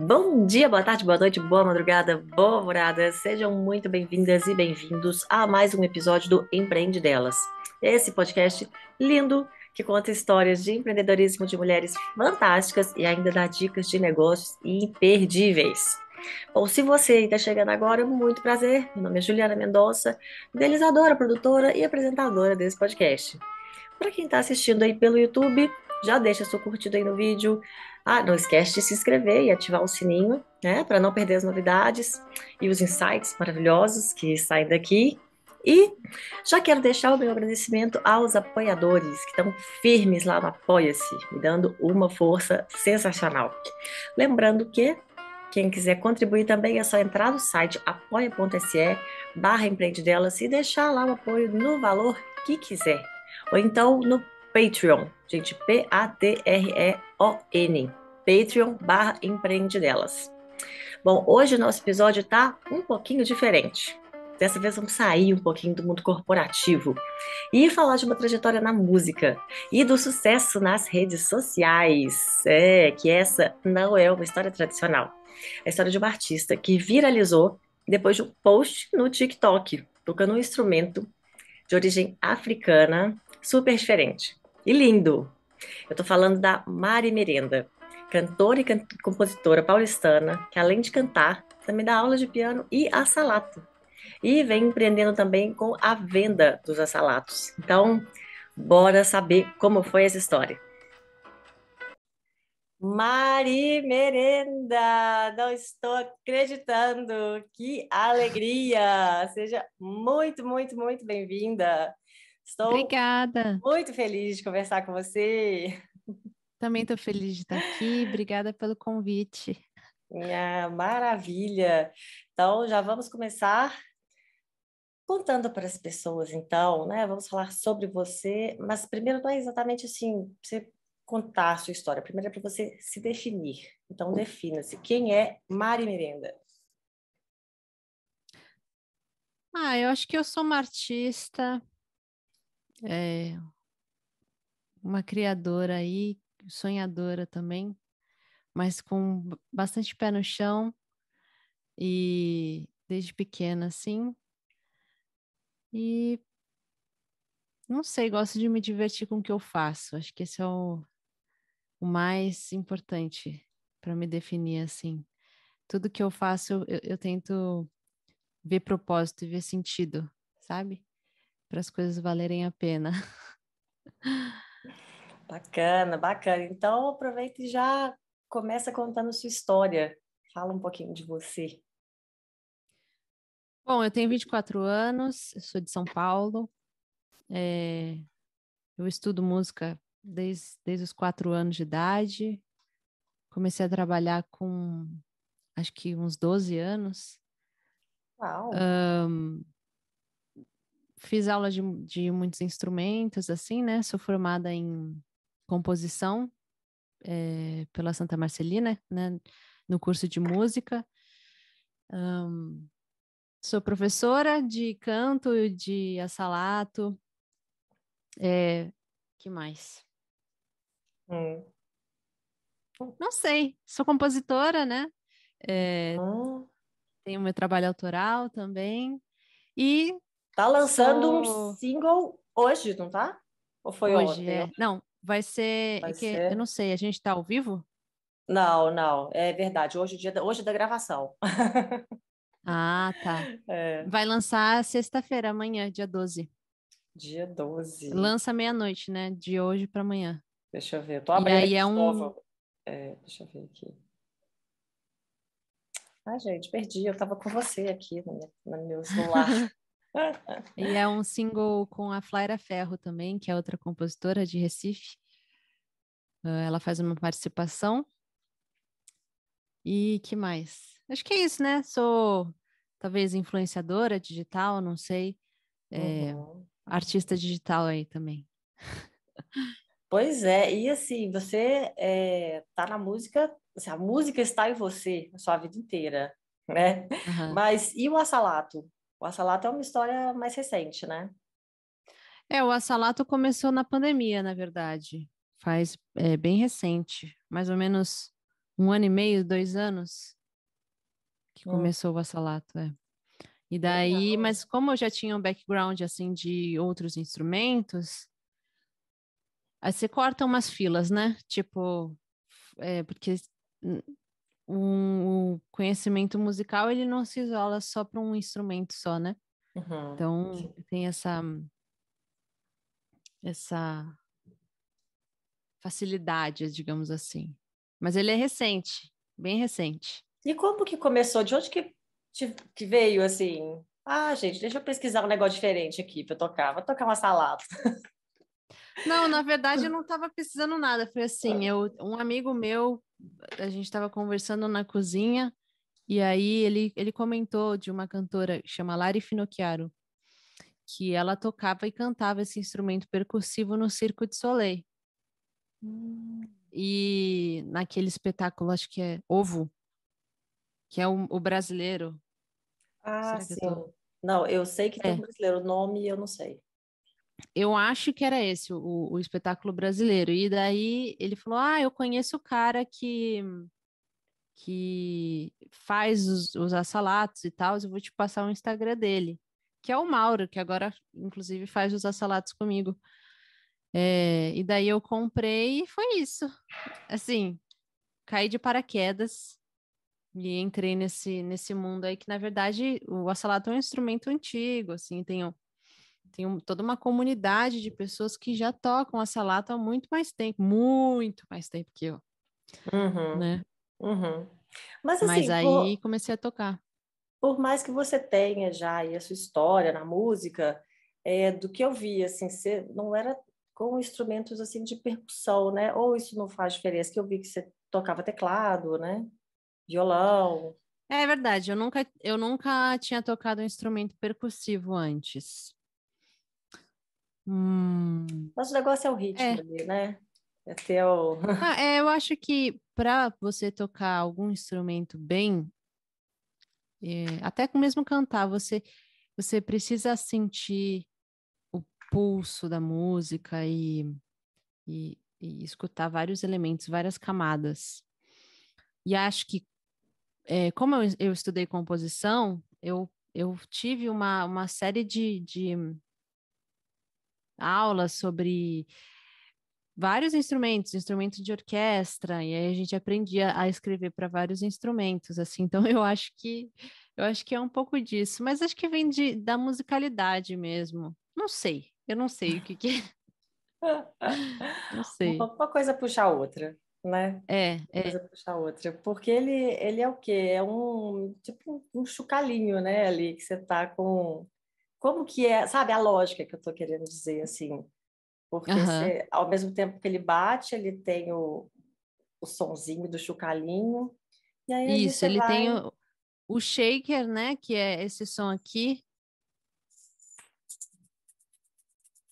Bom dia, boa tarde, boa noite, boa madrugada, boa morada. Sejam muito bem-vindas e bem-vindos a mais um episódio do Empreende Delas. Esse podcast lindo que conta histórias de empreendedorismo de mulheres fantásticas e ainda dá dicas de negócios imperdíveis. Bom, se você está chegando agora, muito prazer. Meu nome é Juliana Mendonça, idealizadora, produtora e apresentadora desse podcast. Para quem está assistindo aí pelo YouTube, já deixa seu curtido aí no vídeo. Ah, não esquece de se inscrever e ativar o sininho, né, para não perder as novidades e os insights maravilhosos que saem daqui. E já quero deixar o meu agradecimento aos apoiadores que estão firmes lá no Apoia-se, me dando uma força sensacional. Lembrando que quem quiser contribuir também é só entrar no site apoia.se barra empreendedelas e deixar lá o apoio no valor que quiser. Ou então no Patreon, gente, P-A-T-R-E-O-N, Patreon barra empreendedelas. Bom, hoje o nosso episódio está um pouquinho diferente. Dessa vez vamos sair um pouquinho do mundo corporativo e falar de uma trajetória na música e do sucesso nas redes sociais. É, que essa não é uma história tradicional. É a história de uma artista que viralizou depois de um post no TikTok, tocando um instrumento de origem africana super diferente e lindo. Eu tô falando da Mari Merenda, cantora e can compositora paulistana, que além de cantar, também dá aula de piano e assalato. E vem empreendendo também com a venda dos assalatos. Então, bora saber como foi essa história. Mari Merenda, não estou acreditando, que alegria! Seja muito, muito, muito bem-vinda. Estou Obrigada. muito feliz de conversar com você. Também estou feliz de estar aqui. Obrigada pelo convite. Minha maravilha. Então, já vamos começar contando para as pessoas, então, né? Vamos falar sobre você, mas primeiro não é exatamente assim, você contar a sua história. Primeiro é para você se definir. Então, defina-se. Quem é Mari Merenda? Ah, eu acho que eu sou uma artista, é, uma criadora aí, sonhadora também, mas com bastante pé no chão e desde pequena, assim. E não sei, gosto de me divertir com o que eu faço. Acho que esse é o, o mais importante para me definir assim. Tudo que eu faço, eu, eu tento ver propósito e ver sentido, sabe? Para as coisas valerem a pena. Bacana, bacana. Então aproveita e já começa contando sua história. Fala um pouquinho de você. Bom, eu tenho 24 anos, sou de São Paulo. É, eu estudo música desde, desde os quatro anos de idade. Comecei a trabalhar com acho que uns 12 anos. Uau! Um, fiz aula de, de muitos instrumentos, assim, né? Sou formada em composição é, pela Santa Marcelina, né? No curso de música. Um, sou professora de canto, de assalato. É, que mais? Hum. Não sei, sou compositora, né? É, hum. Tenho meu trabalho autoral também. E. Tá lançando sou... um single hoje, não tá? Ou foi hoje? Ontem? É. Não, vai ser. Vai é que, ser... Eu não sei, a gente tá ao vivo? Não, não, é verdade. Hoje, dia da, hoje é da gravação. ah, tá. É. Vai lançar sexta-feira, amanhã, dia 12. Dia 12. Lança meia-noite, né? De hoje para amanhã. Deixa eu ver. Eu tô abrindo e aí é um... É, deixa eu ver aqui. Ah, gente, perdi. Eu tava com você aqui no meu celular. e é um single com a Flaira Ferro também, que é outra compositora de Recife. Uh, ela faz uma participação. E que mais? Acho que é isso, né? Sou talvez influenciadora digital, não sei. É, uhum. Artista digital aí também. Pois é, e assim, você é, tá na música, assim, a música está em você a sua vida inteira, né? Uhum. Mas e o Assalato? O Assalato é uma história mais recente, né? É, o Assalato começou na pandemia, na verdade. Faz é, bem recente, mais ou menos um ano e meio, dois anos que Hum. começou o Vassalato, é. E daí, Legal. mas como eu já tinha um background assim de outros instrumentos, aí você corta umas filas, né? Tipo, é, porque um- o conhecimento musical ele não se isola só para um instrumento só, né? Uhum. Então tem essa essa facilidade, digamos assim. Mas ele é recente, bem recente. E como que começou? De onde que, te- que veio assim? Ah, gente, deixa eu pesquisar um negócio diferente aqui para tocar. Vou tocar uma salada. Não, na verdade eu não estava precisando nada. Foi assim, eu, um amigo meu, a gente estava conversando na cozinha e aí ele, ele comentou de uma cantora que chama Lari Finocchiaro, que ela tocava e cantava esse instrumento percussivo no Circo de Soleil. E naquele espetáculo, acho que é Ovo, que é o, o brasileiro. Ah, sim. eu tô- Não, eu sei que tem É. um brasileiro, o nome eu não sei. Eu acho que era esse, o, o espetáculo brasileiro. E daí ele falou: Ah, eu conheço o cara que, que faz os, os assalatos e tal, eu vou te passar o Instagram dele, que é o Mauro, que agora, inclusive, faz os assalatos comigo. É, e daí eu comprei e foi isso. Assim, caí de paraquedas e entrei nesse, nesse mundo aí que, na verdade, o assalato é um instrumento antigo, assim, tem, tem um- toda uma comunidade de pessoas que já tocam assalato há muito mais tempo, muito mais tempo que eu, Uhum, né? uhum. Mas Mas assim, por, aí comecei a tocar. por mais que você tenha já a sua história na música, é, do que eu vi, assim, você não era com instrumentos assim de percussão, né? Ou isso não faz diferença? Que eu vi que você tocava teclado, né? Violão. É verdade, eu nunca, eu nunca tinha tocado um instrumento percussivo antes. Hum, Mas o negócio é o ritmo É. ali, né? É ter o... Ah, é, eu acho que para você tocar algum instrumento bem, é, até com mesmo cantar, você, você precisa sentir o pulso da música e, e, e escutar vários elementos, várias camadas. E acho que, é, como eu, eu estudei composição, eu, eu tive uma, uma série de, de aulas sobre vários instrumentos, instrumentos de orquestra, e aí a gente aprendia a escrever para vários instrumentos, assim. Então eu acho que eu acho que é um pouco disso, mas acho que vem de, da musicalidade mesmo. Não sei, eu não sei o que que é, não sei. Uma uma coisa puxa a outra, né? É, Uma é, coisa puxa a outra. Porque ele, ele é o quê? É um tipo um chocalhinho, né? Ali que você tá com. Como que é, sabe, a lógica que eu tô querendo dizer, assim. Porque Aham. você, ao mesmo tempo que ele bate, ele tem o, o sonzinho do chocalhinho. Isso, ele tem vai- o, o shaker, né, que é esse som aqui.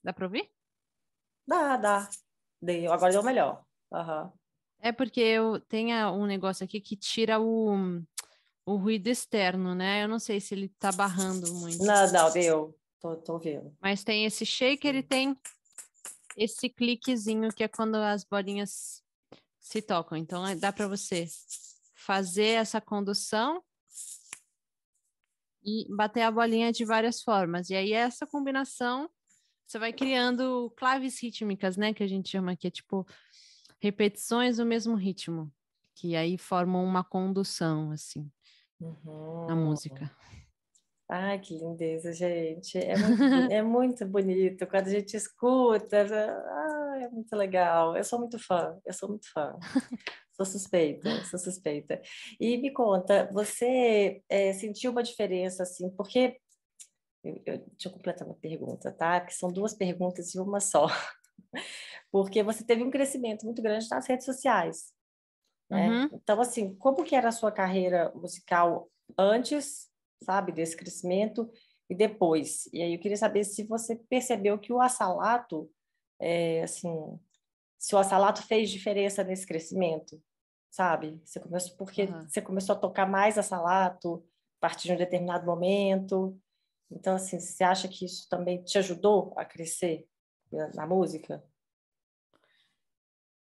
Dá para ouvir? Dá, dá. Deu, agora deu melhor. Aham. É porque eu tenho um negócio aqui que tira o, o ruído externo, né? Eu não sei se ele tá barrando muito. Não, não, deu. Tô, tô vendo. Mas tem esse shaker e tem esse cliquezinho que é quando as bolinhas se tocam. Então é- dá para você fazer essa condução e bater a bolinha de várias formas. E aí essa combinação você vai criando claves rítmicas, né? Que a gente chama aqui, é tipo repetições do mesmo ritmo, que aí formam uma condução assim na Uhum. música. Ai, que lindeza, gente. É muito, é muito bonito quando a gente escuta. Ah, é muito legal. Eu sou muito fã, eu sou muito fã. Sou suspeita, sou suspeita. E me conta, você eh, sentiu uma diferença, assim, porque... Eu, eu- deixa eu completar uma pergunta, tá? Porque são duas perguntas em uma só. Porque você teve um crescimento muito grande nas redes sociais, né? Uhum. Então, assim, como que era a sua carreira musical antes, sabe, desse crescimento e depois? E aí eu queria saber se você percebeu que o assalato, é, assim, se o assalato fez diferença nesse crescimento, sabe? Você começou porque Aham. você começou a tocar mais assalato a partir de um determinado momento. Então, assim, você acha que isso também te ajudou a crescer na, na música?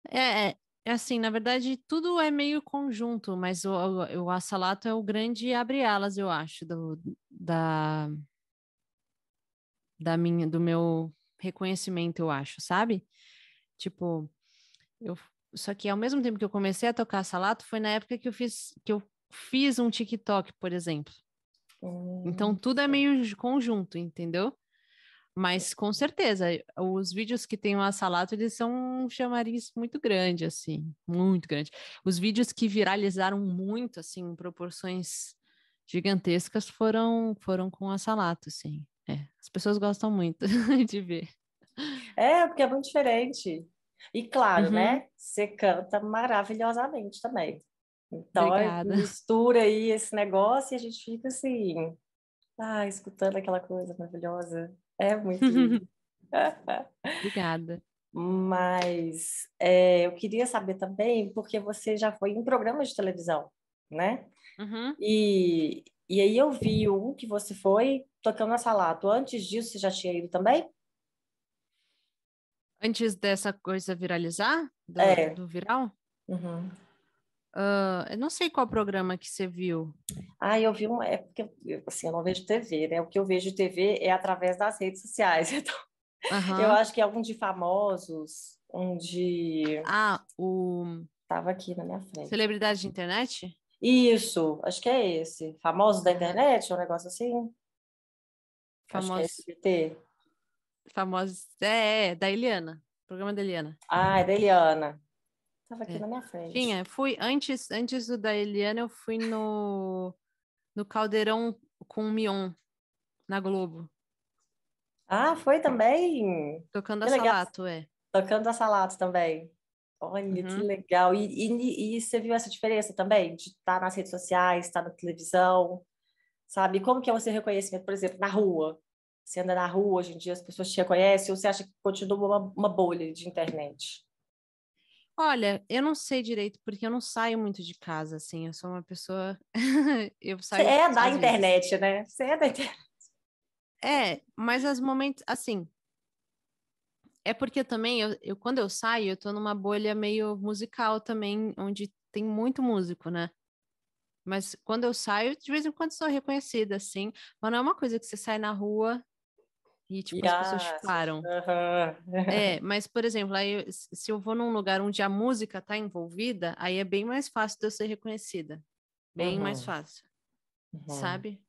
É, É assim, na verdade, tudo é meio conjunto, mas o, o, o assalato é o grande abre-alas, eu acho, do, da, da minha, do meu reconhecimento, eu acho, sabe? Tipo, eu, só que ao mesmo tempo que eu comecei a tocar assalato, foi na época que eu fiz, que eu fiz um TikTok, por exemplo. Hum. Então, tudo é meio conjunto, entendeu? Mas com certeza, os vídeos que tem o Assalato, eles são um chamariz muito grande, assim, muito grande. Os vídeos que viralizaram muito, assim, em proporções gigantescas, foram, foram com o Assalato, assim. É, as pessoas gostam muito de ver. É, porque é muito diferente. E claro, uhum. né? Você canta maravilhosamente também. Então, Obrigada. mistura aí esse negócio e a gente fica assim, ah, escutando aquela coisa maravilhosa. É muito lindo. Obrigada. Mas é, eu queria saber também, porque você já foi em programas de televisão, né? Uhum. E, e aí eu vi um que você foi tocando a salato. Antes disso, você já tinha ido também? Antes dessa coisa viralizar? Do, é. do viral? Uhum. Uh, eu não sei qual programa que você viu. Ah, eu vi um. É porque assim, eu não vejo TV, né? O que eu vejo de TV é através das redes sociais. Então, uhum. eu acho que é um de famosos, um de. Ah, o. Tava aqui na minha frente. Celebridade de internet? Isso, acho que é esse. Famosos da internet, um negócio assim. Famosos. Acho que é Famosos. É, é, da Eliana. Programa da Eliana. Ah, é da Eliana. Tava aqui é. na minha frente. Tinha, fui antes, antes do da Eliana, eu fui no, no Caldeirão com o Mion, na Globo. Ah, foi também? Tocando que a legal. Salato, é. Tocando a Salato também. Olha, uhum. que legal. E, e, e, você viu essa diferença também? De estar nas redes sociais, estar na televisão, sabe? Como que é você reconhecimento, por exemplo, na rua? Você anda na rua, hoje em dia as pessoas te reconhecem, ou você acha que continua uma, uma bolha de internet? Olha, eu não sei direito, porque eu não saio muito de casa, assim. Eu sou uma pessoa. eu saio. Você é da internet, vezes. né? Você é da internet. É, mas os momentos. Assim. É porque também, eu, eu, quando eu saio, eu tô numa bolha meio musical também, onde tem muito músico, né? Mas quando eu saio, de vez em quando sou reconhecida, assim. Mas não é uma coisa que você sai na rua e, tipo, as pessoas te param. É, mas, por exemplo, aí, se eu vou num lugar onde a música tá envolvida, aí é bem mais fácil de eu ser reconhecida. Bem uhum. mais fácil. Uhum. Sabe?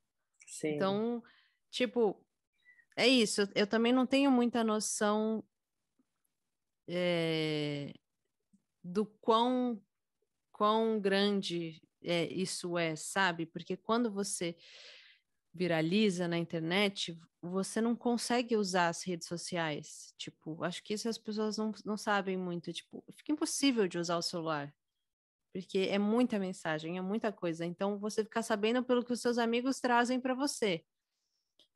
Sim. Então, tipo, é isso. Eu também não tenho muita noção é, do quão, quão grande é, isso é, sabe? Porque quando você viraliza na internet, você não consegue usar as redes sociais. Tipo, acho que isso as pessoas não, não sabem muito. Tipo, fica impossível de usar o celular. Porque é muita mensagem, é muita coisa. Então, você fica sabendo pelo que os seus amigos trazem para você.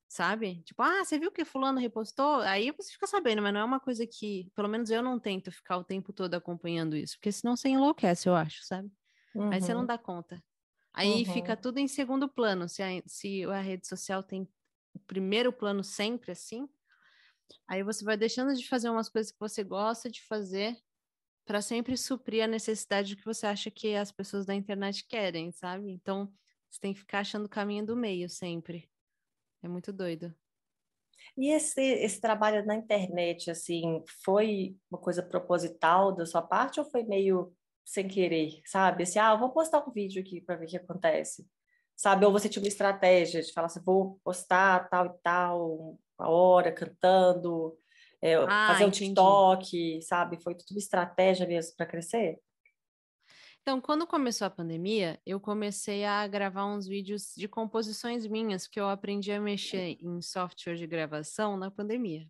Sabe? Tipo, ah, você viu que fulano repostou? Aí você fica sabendo, mas não é uma coisa que, pelo menos eu não tento ficar o tempo todo acompanhando isso, porque senão você enlouquece, eu acho, sabe? Uhum. Aí você não uhum. dá conta. Aí uhum. fica tudo em segundo plano. Se a, se a rede social tem o primeiro plano sempre assim, aí você vai deixando de fazer umas coisas que você gosta de fazer para sempre suprir a necessidade que você acha que as pessoas da internet querem, sabe? Então, você tem que ficar achando o caminho do meio sempre. É muito doido. E esse, esse trabalho na internet, assim, foi uma coisa proposital da sua parte ou foi meio sem querer, sabe? Assim, ah, vou postar um vídeo aqui para ver o que acontece. Sabe? Ou você tinha uma estratégia de falar assim, vou postar tal e tal, a hora, cantando, é, ah, fazer um entendi. TikTok, sabe? Foi tudo estratégia mesmo para crescer? Então, quando começou a pandemia, eu comecei a gravar uns vídeos de composições minhas, que eu aprendi a mexer em software de gravação na pandemia.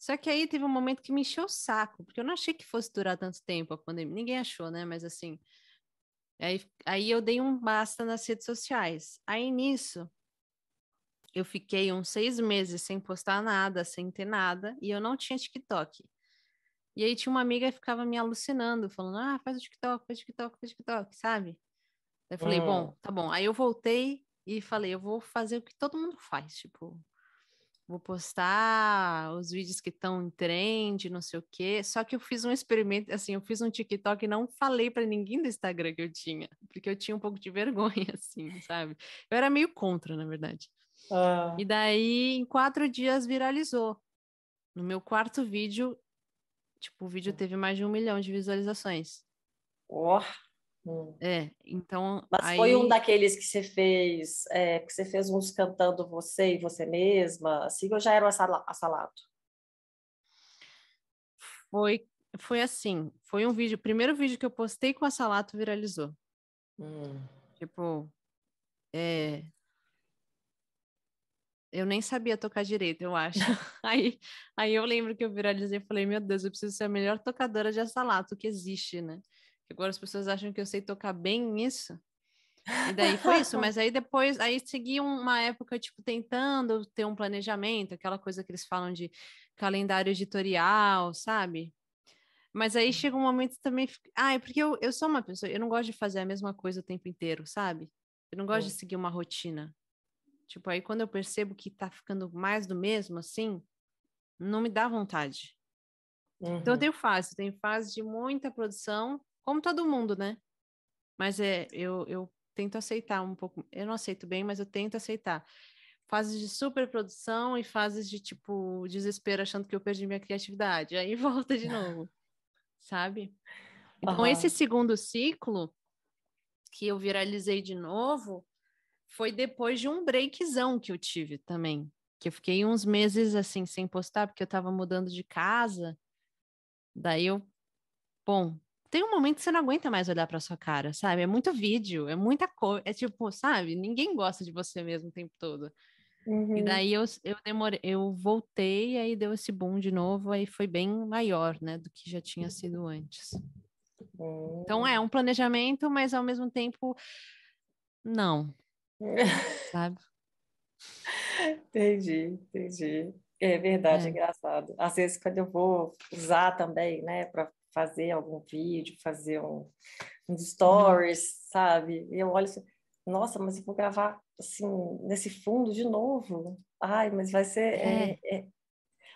Só que aí teve um momento que me encheu o saco, porque eu não achei que fosse durar tanto tempo a pandemia. Ninguém achou, né? Mas assim. Aí, aí eu dei um basta nas redes sociais. Aí nisso, eu fiquei uns seis meses sem postar nada, sem ter nada, e eu não tinha TikTok. E aí tinha uma amiga que ficava me alucinando, falando: ah, faz o TikTok, faz o TikTok, faz o TikTok, sabe? Aí eu falei: bom, hum. tá bom. Aí eu voltei e falei: eu vou fazer o que todo mundo faz, tipo, vou postar os vídeos que estão em trend, não sei o quê. Só que eu fiz um experimento, assim, eu fiz um TikTok e não falei para ninguém do Instagram que eu tinha, porque eu tinha um pouco de vergonha, assim, sabe? Eu era meio contra, na verdade. Ah. E daí, em quatro dias, viralizou. No meu quarto vídeo, tipo, o vídeo teve mais de um milhão de visualizações. Oh. Hum. É, então. Mas aí... foi um daqueles que você fez, é, que você fez uns cantando você e você mesma, assim, ou já era o assalato? Foi, foi assim, foi um vídeo, o primeiro vídeo que eu postei com a Salato viralizou. Hum. Tipo, é, eu nem sabia tocar direito, eu acho. aí, aí eu lembro que eu viralizei e falei, meu Deus, eu preciso ser a melhor tocadora de assalato que existe, né? Agora as pessoas acham que eu sei tocar bem nisso. E daí foi isso, mas aí depois, aí segui uma época, tipo, tentando ter um planejamento, aquela coisa que eles falam de calendário editorial, sabe? Mas aí chega um momento também. Ah, é porque eu, eu sou uma pessoa, eu não gosto de fazer a mesma coisa o tempo inteiro, sabe? Eu não gosto de seguir uma rotina. Tipo, aí quando eu percebo que tá ficando mais do mesmo, assim, não me dá vontade. Uhum. Então eu tenho fase, tenho fase de muita produção como todo mundo, né? Mas é, eu, eu tento aceitar um pouco. Eu não aceito bem, mas eu tento aceitar. Fases de superprodução e fases de, tipo, desespero, achando que eu perdi minha criatividade. Aí volta de novo, sabe? Então, uhum. esse segundo ciclo, que eu viralizei de novo, foi depois de um breakzão que eu tive também. Que eu fiquei uns meses, assim, sem postar, porque eu tava mudando de casa. Daí eu, bom, tem um momento que você não aguenta mais olhar para sua cara, sabe? É muito vídeo, é muita coisa, é tipo, sabe? Ninguém gosta de você mesmo o tempo todo. Uhum. E daí eu, eu demorei, eu voltei, aí deu esse boom de novo, aí foi bem maior, né, do que já tinha sido antes. Uhum. Então é um planejamento, mas ao mesmo tempo não. sabe? Entendi, entendi. É verdade, é. é engraçado. Às vezes, quando eu vou usar também, né, para fazer algum vídeo, fazer um, um stories, uhum. sabe? E eu olho assim, nossa, mas eu vou gravar assim, nesse fundo de novo. Ai, mas vai ser. É. É, é...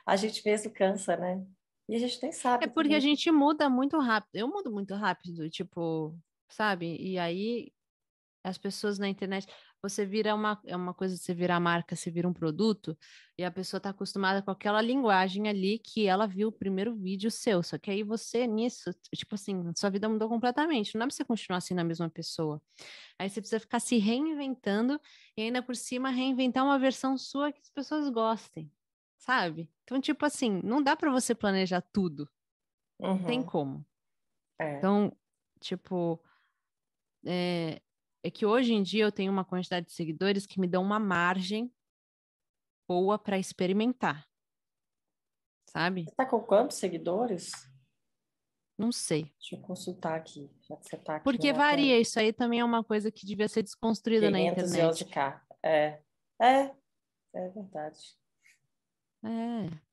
A gente mesmo cansa, né? E a gente nem sabe. É porque também. a gente muda muito rápido. Eu mudo muito rápido, tipo, sabe? E aí as pessoas na internet você vira uma, é uma coisa você virar marca, você vira um produto, e a pessoa está acostumada com aquela linguagem ali que ela viu o primeiro vídeo seu. Só que aí você, nisso, tipo assim, sua vida mudou completamente. Não é pra você continuar assim na mesma pessoa. Aí você precisa ficar se reinventando e ainda por cima reinventar uma versão sua que as pessoas gostem, sabe? Então, tipo assim, não dá para você planejar tudo. Uhum. Não tem uhum. como. É. Então, tipo, é, é que hoje em dia eu tenho uma quantidade de seguidores que me dão uma margem boa para experimentar. Sabe? Você tá com quantos seguidores? Não sei. Deixa eu consultar aqui, já que você tá aqui. Porque varia, isso aí também é uma coisa que devia ser desconstruída na internet. de cá. É. É, é verdade. É.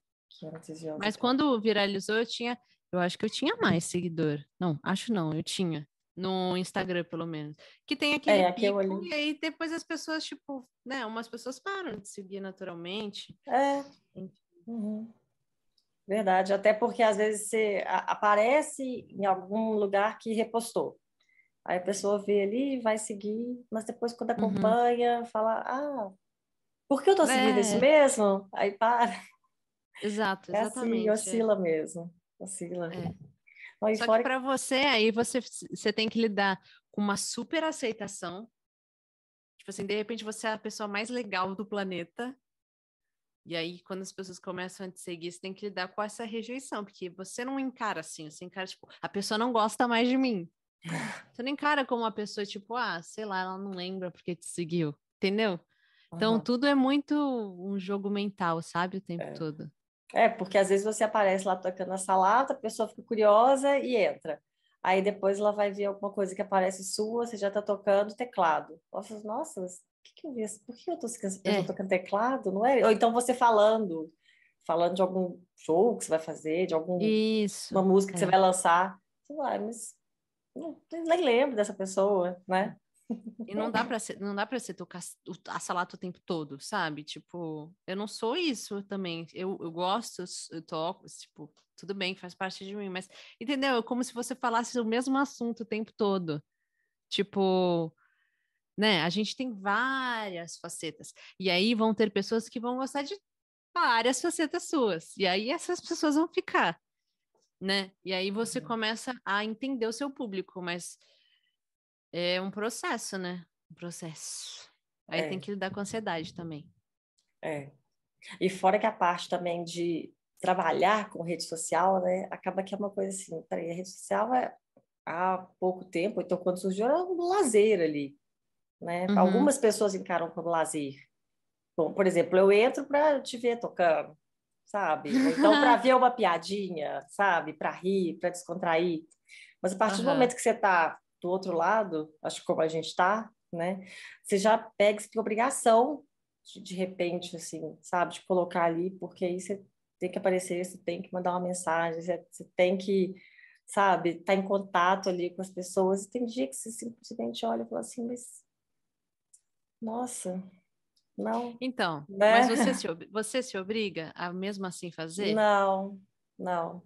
Mas quando viralizou, eu tinha. Eu acho que eu tinha mais seguidor. Não, acho não, eu tinha no Instagram, pelo menos. Que tem aquele é, pico, e aí depois as pessoas, tipo, né, umas pessoas param de seguir naturalmente. É. Uhum. Verdade, até porque às vezes você aparece em algum lugar que repostou. Aí a pessoa vê ali, vai seguir, mas depois quando uhum. acompanha, uhum. fala, ah, por que eu tô seguindo é. isso mesmo? Aí para. Exato, exatamente. É assim, oscila mesmo. Oscila. É. Mas Só fora... que para você, aí você, você tem que lidar com uma super aceitação. Tipo assim, de repente você é a pessoa mais legal do planeta. E aí, quando as pessoas começam a te seguir, você tem que lidar com essa rejeição, porque você não encara assim, você encara, tipo, a pessoa não gosta mais de mim. Você não encara como uma pessoa, tipo, ah, sei lá, ela não lembra porque te seguiu, entendeu? Então, uhum. tudo é muito um jogo mental, sabe, o tempo é. todo. É, porque às vezes você aparece lá tocando a salada, a pessoa fica curiosa e entra. Aí depois ela vai ver alguma coisa que aparece sua, você já está tocando teclado. Nossa, nossa, que que eu vi? Por que eu estou é. tocando teclado? Não é? Ou então você falando, falando de algum show que você vai fazer, de alguma música que é. você vai lançar. Você vai, mas não, nem lembro dessa pessoa, né? E não dá para ser, não dá para ser tocar a salata o tempo todo, sabe? Tipo, eu não sou isso também. Eu, eu gosto, eu toco, tipo, tudo bem, faz parte de mim, mas entendeu? É como se você falasse o mesmo assunto o tempo todo. Tipo, né? A gente tem várias facetas. E aí vão ter pessoas que vão gostar de várias facetas suas. E aí essas pessoas vão ficar, né? E aí você uhum. começa a entender o seu público, mas é um processo, né? Um processo. Aí é. tem que lidar com ansiedade também. É. E fora que a parte também de trabalhar com rede social, né? Acaba que é uma coisa assim, peraí, a rede social é há pouco tempo, então quando surgiu era um lazer ali, né? Uhum. Algumas pessoas encaram como lazer. Bom, por exemplo, eu entro para te ver tocando, sabe? Ou então para ver uma piadinha, sabe? Para rir, para descontrair. Mas a partir uhum. do momento que você está do outro lado, acho que como a gente está, né? Você já pega essa obrigação de, de repente, assim, sabe, de colocar ali, porque aí você tem que aparecer, você tem que mandar uma mensagem, você, você tem que, sabe, estar tá em contato ali com as pessoas. E tem dia que você simplesmente olha e fala assim, mas nossa, não. Então, né? mas você se, você se obriga a mesmo assim fazer? Não, não.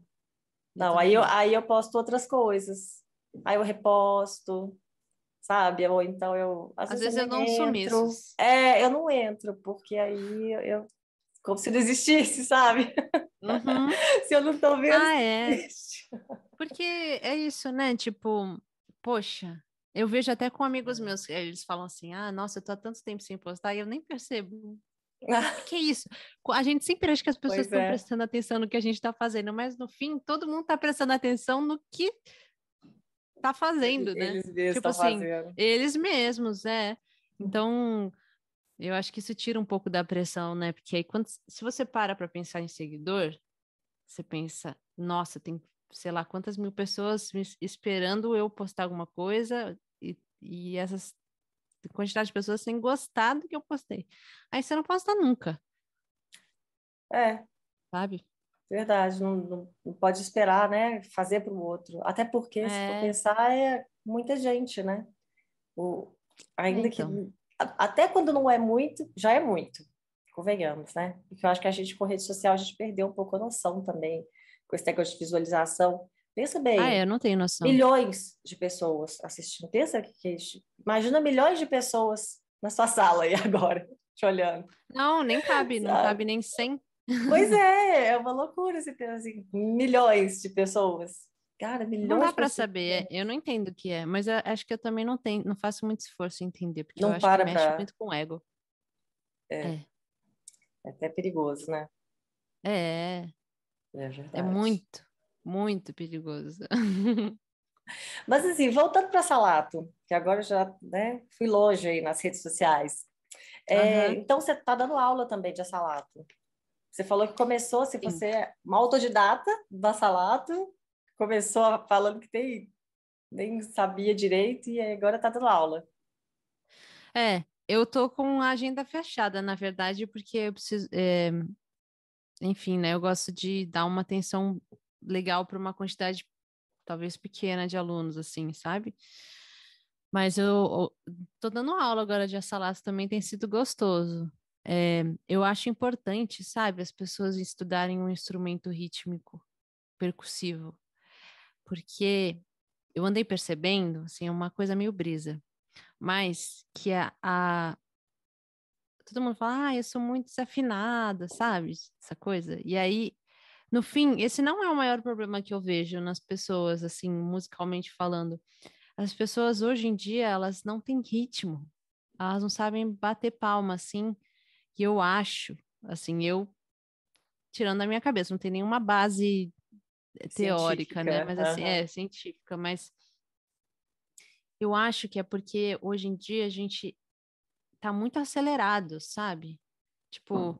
Não, aí eu, aí eu posto outras coisas aí eu reposto, sabe? Ou então eu. Às, às vezes, eu não sumiço. É, eu não entro, porque aí eu. Como se não existisse, sabe? Uhum. se eu não tô vendo. Ah, é. Porque é isso, né? Tipo, poxa, eu vejo até com amigos meus, eles falam assim: ah, nossa, eu tô há tanto tempo sem postar e eu nem percebo. que é isso? A gente sempre acha que as pessoas estão é. prestando atenção no que a gente está fazendo, mas no fim todo mundo está prestando atenção no que tá fazendo, né? Eles mesmos tipo assim, fazendo. eles mesmos, é. Então, eu acho que isso tira um pouco da pressão, né? Porque aí, quando, se você para para pensar em seguidor, você pensa, nossa, tem sei lá quantas mil pessoas esperando eu postar alguma coisa e, e essas quantidade de pessoas têm gostado do que eu postei. Aí você não posta nunca. É. Sabe? Verdade, não, não, não pode esperar, né? Fazer para o outro. Até porque, é. se for é. pensar, é muita gente, né? O, ainda então. que. Até quando não é muito, já é muito. Convenhamos, né? Porque eu acho que a gente, com rede social, a gente perdeu um pouco a noção também, com esse negócio de visualização. Pensa bem. Ah, é, eu não tenho noção. Milhões de pessoas assistindo. Pensa que. Imagina milhões de pessoas na sua sala aí agora, te olhando. Não, nem cabe, Sabe? não cabe nem 100 Pois é, é uma loucura você ter assim, milhões de pessoas. Cara, milhões Não dá para saber, eu não entendo o que é, mas acho que eu também não tenho, não faço muito esforço em entender, porque não eu acho que mexe pra... muito com o ego. É. é. É até perigoso, né? É. É verdade. É muito, muito perigoso. Mas assim, voltando para Salato, que agora já né, fui longe aí nas redes sociais. É, uhum. Então, você está dando aula também de assalato. Você falou que começou, se você é uma autodidata do Salato, começou falando que tem, nem sabia direito e agora está dando aula. É, eu tô com a agenda fechada, na verdade, porque eu preciso. É... Enfim, né? Eu gosto de dar uma atenção legal para uma quantidade talvez pequena de alunos, assim, sabe? Mas eu, eu tô dando aula agora de assalato também tem sido gostoso. É, eu acho importante, sabe, as pessoas estudarem um instrumento rítmico, percussivo, porque eu andei percebendo, assim, uma coisa meio brisa, mas que a, a todo mundo fala, ah, eu sou muito desafinada, sabe, essa coisa, e aí no fim, esse não é o maior problema que eu vejo nas pessoas, assim, musicalmente falando. As pessoas hoje em dia, elas não têm ritmo, elas não sabem bater palma, assim, que eu acho, assim, eu tirando da minha cabeça, não tem nenhuma base teórica, né? Mas assim, é científica, mas eu acho que é porque hoje em dia a gente tá muito acelerado, sabe? Tipo, hum.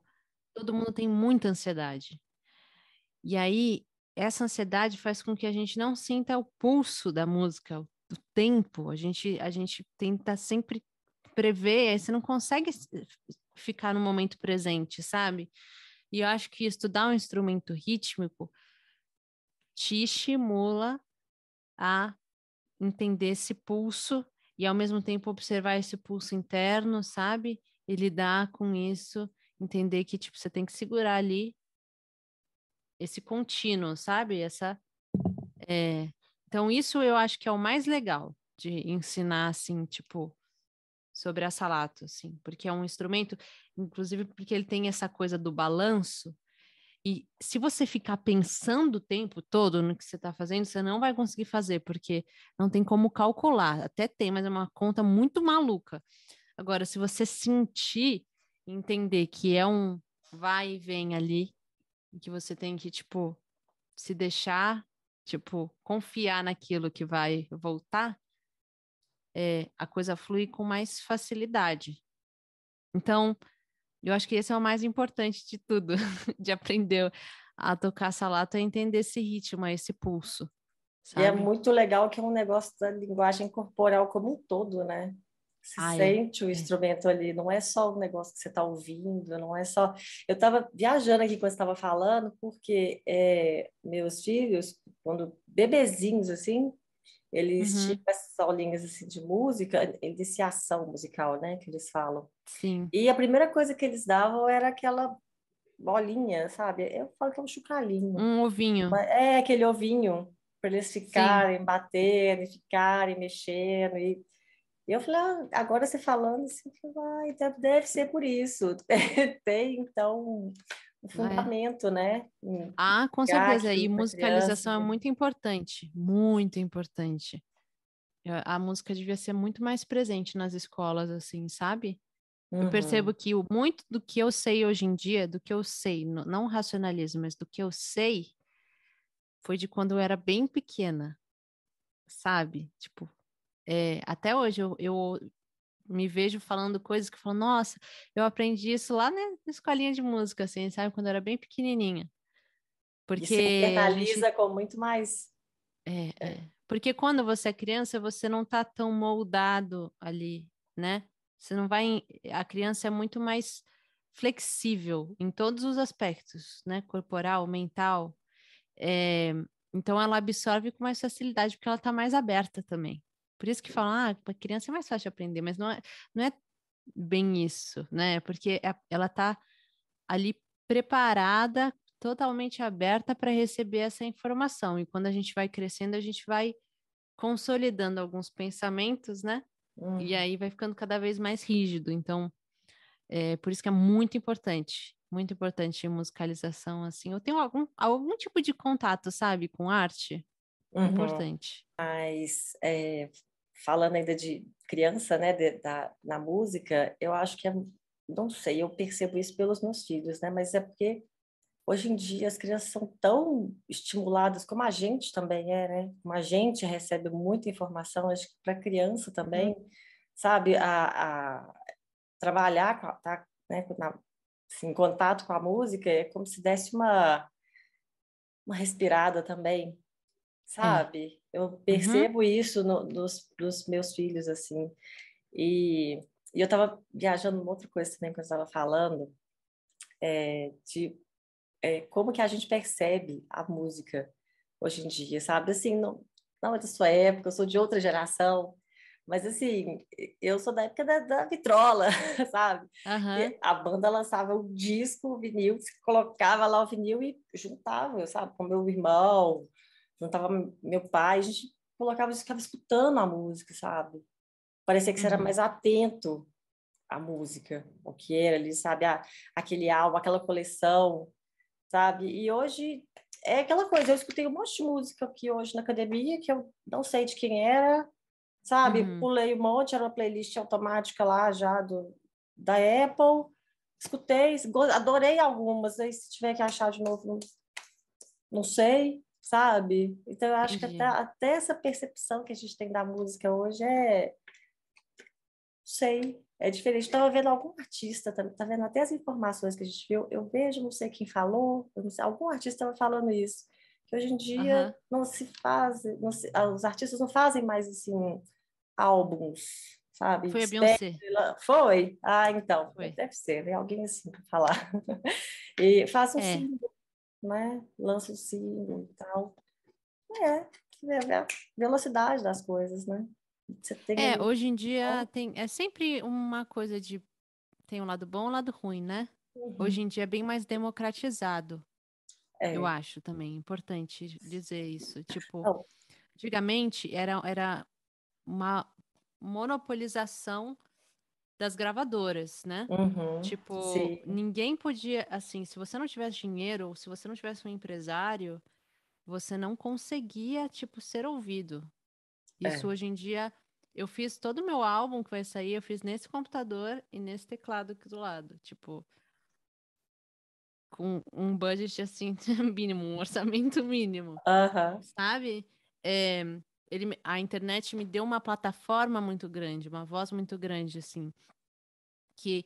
todo mundo tem muita ansiedade. E aí, essa ansiedade faz com que a gente não sinta o pulso da música, o tempo. A gente, a gente tenta sempre prever, aí você não consegue ficar no momento presente, sabe? E eu acho que estudar um instrumento rítmico te estimula a entender esse pulso e ao mesmo tempo observar esse pulso interno, sabe? E lidar com isso, entender que tipo você tem que segurar ali esse contínuo, sabe? Essa é... então isso eu acho que é o mais legal de ensinar assim, tipo sobre a salato, assim, porque é um instrumento, inclusive porque ele tem essa coisa do balanço, e se você ficar pensando o tempo todo no que você está fazendo, você não vai conseguir fazer, porque não tem como calcular. Até tem, mas é uma conta muito maluca. Agora, se você sentir, entender que é um vai e vem ali, que você tem que, tipo, se deixar, tipo, confiar naquilo que vai voltar, é, a coisa flui com mais facilidade. Então, eu acho que esse é o mais importante de tudo, de aprender a tocar salato, é entender esse ritmo, esse pulso. Sabe? E é muito legal que é um negócio da linguagem corporal como um todo, né? Se ah, sente é. o instrumento ali, não é só o negócio que você está ouvindo, não é só. Eu estava viajando aqui quando estava falando, porque é, meus filhos, quando bebezinhos assim, eles uhum. tinham essas aulinhas assim, de música, iniciação musical, né? Que eles falam. Sim. E a primeira coisa que eles davam era aquela bolinha, sabe? Eu falo que é um chucalinho. Um ovinho. É, aquele ovinho, para eles ficarem Sim. batendo, ficarem mexendo. E, eu falei, ah, agora você falando assim, ah, deve ser por isso. Tem, então, um fundamento, é. né? Ah, com certeza. E musicalização criança. é muito importante, muito importante. A música devia ser muito mais presente nas escolas, assim, sabe? Uhum. Eu percebo que o, muito do que eu sei hoje em dia, do que eu sei, não racionalismo, mas do que eu sei, foi de quando eu era bem pequena, sabe? Tipo, é, até hoje eu, eu me vejo falando coisas que eu falo, nossa, eu aprendi isso lá né, na escolinha de música, assim, sabe? Quando eu era bem pequenininha. Porque. E se internaliza gente... com muito mais. É, é. Porque quando você é criança, você não tá tão moldado ali, né? Você não vai. A criança é muito mais flexível em todos os aspectos, né? Corporal, mental. É... Então ela absorve com mais facilidade, porque ela tá mais aberta também. Por isso que falam, ah, para criança é mais fácil aprender, mas não é, não é bem isso, né? Porque é, ela está ali preparada, totalmente aberta para receber essa informação. E quando a gente vai crescendo, a gente vai consolidando alguns pensamentos, né? Uhum. E aí vai ficando cada vez mais rígido. Então, é por isso que é muito importante, muito importante musicalização, assim. Eu tenho algum, algum tipo de contato, sabe, com arte. Uhum. Importante. Mas é, falando ainda de criança, né, de, da, na música, eu acho que é, não sei, eu percebo isso pelos meus filhos, né, mas é porque hoje em dia as crianças são tão estimuladas como a gente também é, né, como a gente recebe muita informação, acho que para criança também, uhum. sabe, a, a trabalhar, com a, tá, né, na, assim, em contato com a música é como se desse uma uma respirada também, sabe? É. Eu uhum. percebo uhum. isso no, nos, nos meus filhos, assim. E, e eu estava viajando uma outra coisa também, quando eu estava falando, é, de é, como que a gente percebe a música hoje em dia, sabe? Assim, não, não é da sua época, eu sou de outra geração, mas assim, eu sou da época da, da vitrola, sabe? Uhum. A banda lançava o disco, o vinil, colocava lá o vinil e juntava, sabe? Com meu irmão, juntava meu pai, a gente colocava, ficava escutando a música, sabe? Parecia que você era uhum. mais atento à música, o que era ali, sabe? Ah, aquele álbum, aquela coleção, sabe? E hoje é aquela coisa, eu escutei um monte de música aqui hoje na academia que eu não sei de quem era, sabe? Uhum. Pulei um monte, era uma playlist automática lá já do, da Apple, escutei, adorei algumas, aí se tiver que achar de novo, não, não sei, sabe? Então eu acho Entendi. que até, até essa percepção que a gente tem da música hoje é. Não sei, é diferente. Estava vendo algum artista, tá, tá, vendo até as informações que a gente viu. Eu vejo, não sei quem falou, sei, algum artista estava falando isso. Que hoje em dia uhum. não se faz, não se, ah, os artistas não fazem mais assim álbuns, sabe? Foi a Beyoncé. Foi? Ah, então, Foi. deve ser, né? Alguém assim para falar. e faz um é né? Lança o single e tal. É, é a velocidade das coisas, né? é, ali... hoje em dia tem, é sempre uma coisa de tem um lado bom e um lado ruim, né? Uhum. Hoje em dia é bem mais democratizado. É. Eu acho também importante dizer isso. Tipo, oh. antigamente era, era uma monopolização das gravadoras, né? Uhum, tipo, sim. ninguém podia, assim, se você não tivesse dinheiro, ou se você não tivesse um empresário, você não conseguia, tipo, ser ouvido. Isso é. hoje em dia, eu fiz todo o meu álbum que vai sair, eu fiz nesse computador e nesse teclado aqui do lado. Tipo, com um budget assim, mínimo, um orçamento mínimo. Uhum. Sabe? É, ele, a internet me deu uma plataforma muito grande, uma voz muito grande, assim, que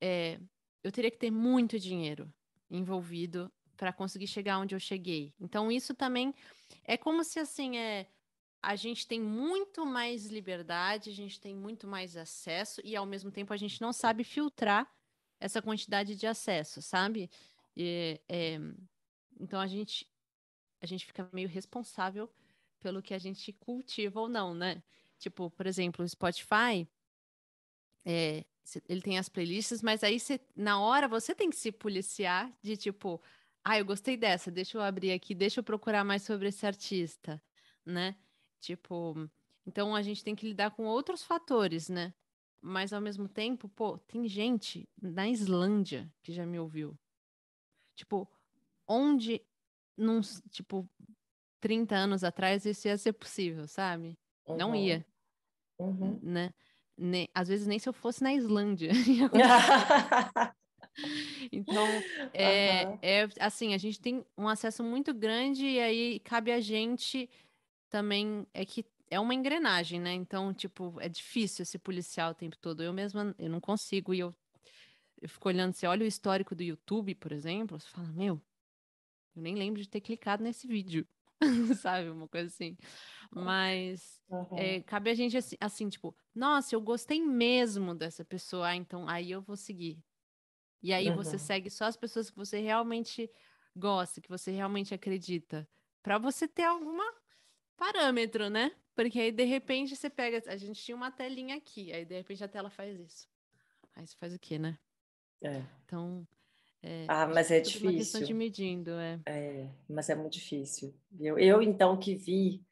é, eu teria que ter muito dinheiro envolvido para conseguir chegar onde eu cheguei. Então, isso também é como se, assim, é, a gente tem muito mais liberdade, a gente tem muito mais acesso e, ao mesmo tempo, a gente não sabe filtrar essa quantidade de acesso, sabe? E, é, então, a gente, a gente fica meio responsável pelo que a gente cultiva ou não, né? Tipo, por exemplo, o Spotify, é, ele tem as playlists, mas aí você, na hora você tem que se policiar de tipo, ah, eu gostei dessa, deixa eu abrir aqui, deixa eu procurar mais sobre esse artista, né? Tipo, então a gente tem que lidar com outros fatores, né? Mas ao mesmo tempo, pô, tem gente na Islândia que já me ouviu. Tipo, onde num, tipo, 30 anos atrás isso ia ser possível, sabe? Uhum. Não ia. Uhum. Né? Nem, às vezes nem se eu fosse na Islândia. então, é, uhum. é assim, a gente tem um acesso muito grande e aí cabe a gente também, é que é uma engrenagem, né? Então, tipo, é difícil esse policial o tempo todo. Eu mesma, eu não consigo e eu, eu fico olhando, você olha o histórico do YouTube, por exemplo, você fala, meu, eu nem lembro de ter clicado nesse vídeo. sabe? Uma coisa assim. Mas uhum. é, cabe a gente assim, assim, tipo, nossa, eu gostei mesmo dessa pessoa, ah, então aí eu vou seguir. E aí uhum. você segue só as pessoas que você realmente gosta, que você realmente acredita, para você ter alguma parâmetro, né? Porque aí de repente você pega, a gente tinha uma telinha aqui, aí de repente a tela faz isso. Aí você faz o quê, né? É. Então, é, ah, mas é difícil. Uma questão de medindo, é. É, mas é muito difícil. Eu, eu então que vi,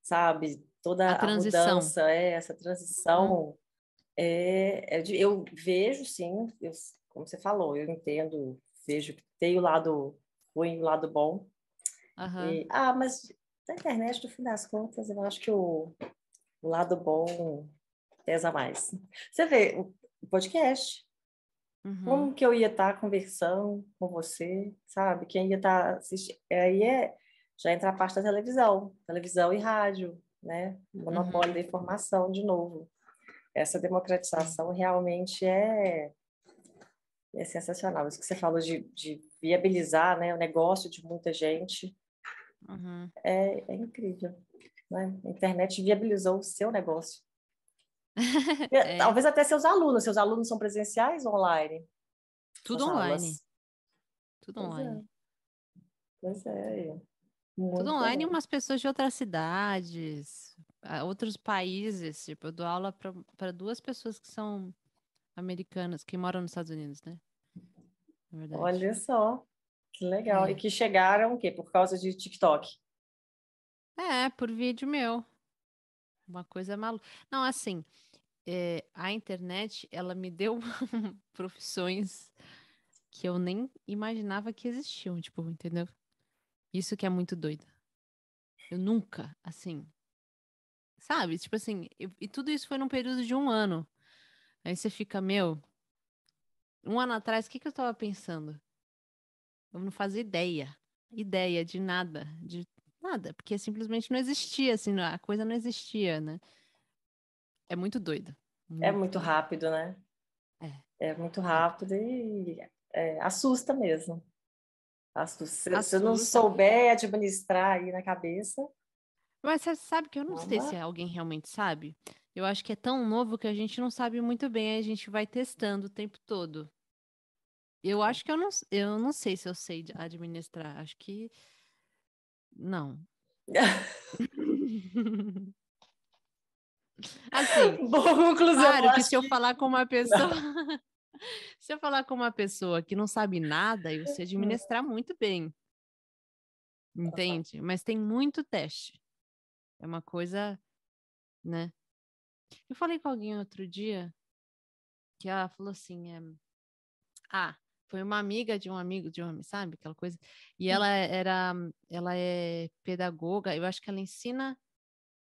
sabe, toda a, a mudança, é, essa transição, hum. é, é, eu vejo sim, eu, como você falou, eu entendo, vejo que tem o lado ruim e o lado bom. Uhum. E, ah, mas na internet, no fim das contas, eu acho que o, o lado bom pesa mais. Você vê, o podcast, Uhum. Como que eu ia estar tá conversando com você, sabe? Quem ia estar tá assistindo. Aí é, já entra a parte da televisão, televisão e rádio, né? Monopólio uhum. da informação de novo. Essa democratização realmente é, é sensacional. Isso que você falou de, de viabilizar né, o negócio de muita gente uhum. é, é incrível. Né? A internet viabilizou o seu negócio. é. Talvez até seus alunos. Seus alunos são presenciais ou online? Tudo online. Aulas. Tudo pois online. É. Pois é. Muito Tudo online e umas pessoas de outras cidades, outros países. Tipo, eu dou aula para duas pessoas que são americanas, que moram nos Estados Unidos, né? Olha só, que legal. É. E que chegaram o quê? Por causa de TikTok? É, por vídeo meu. Uma coisa maluca. Não, assim, é, a internet, ela me deu profissões que eu nem imaginava que existiam, tipo, entendeu? Isso que é muito doido. Eu nunca, assim, sabe? Tipo assim, eu, e tudo isso foi num período de um ano. Aí você fica, meu, um ano atrás, o que, que eu tava pensando? Eu não fazia ideia, ideia de nada, de Nada, porque simplesmente não existia, assim, a coisa não existia, né? É muito doido. Muito é muito rápido, né? É. É muito rápido e é, assusta mesmo. Assusta. Se você não souber administrar aí na cabeça. Mas você sabe que eu não sei se alguém realmente sabe. Eu acho que é tão novo que a gente não sabe muito bem, a gente vai testando o tempo todo. Eu acho que eu não, eu não sei se eu sei administrar. Acho que não. Assim, Boa conclusão. claro que se eu falar com uma pessoa, se eu falar com uma pessoa que não sabe nada, eu sei administrar muito bem. Entende? Mas tem muito teste. É uma coisa, né? Eu falei com alguém outro dia que ela falou assim, é, ah, foi uma amiga de um amigo de um homem, sabe? Aquela coisa. E ela era, ela é pedagoga, eu acho que ela ensina,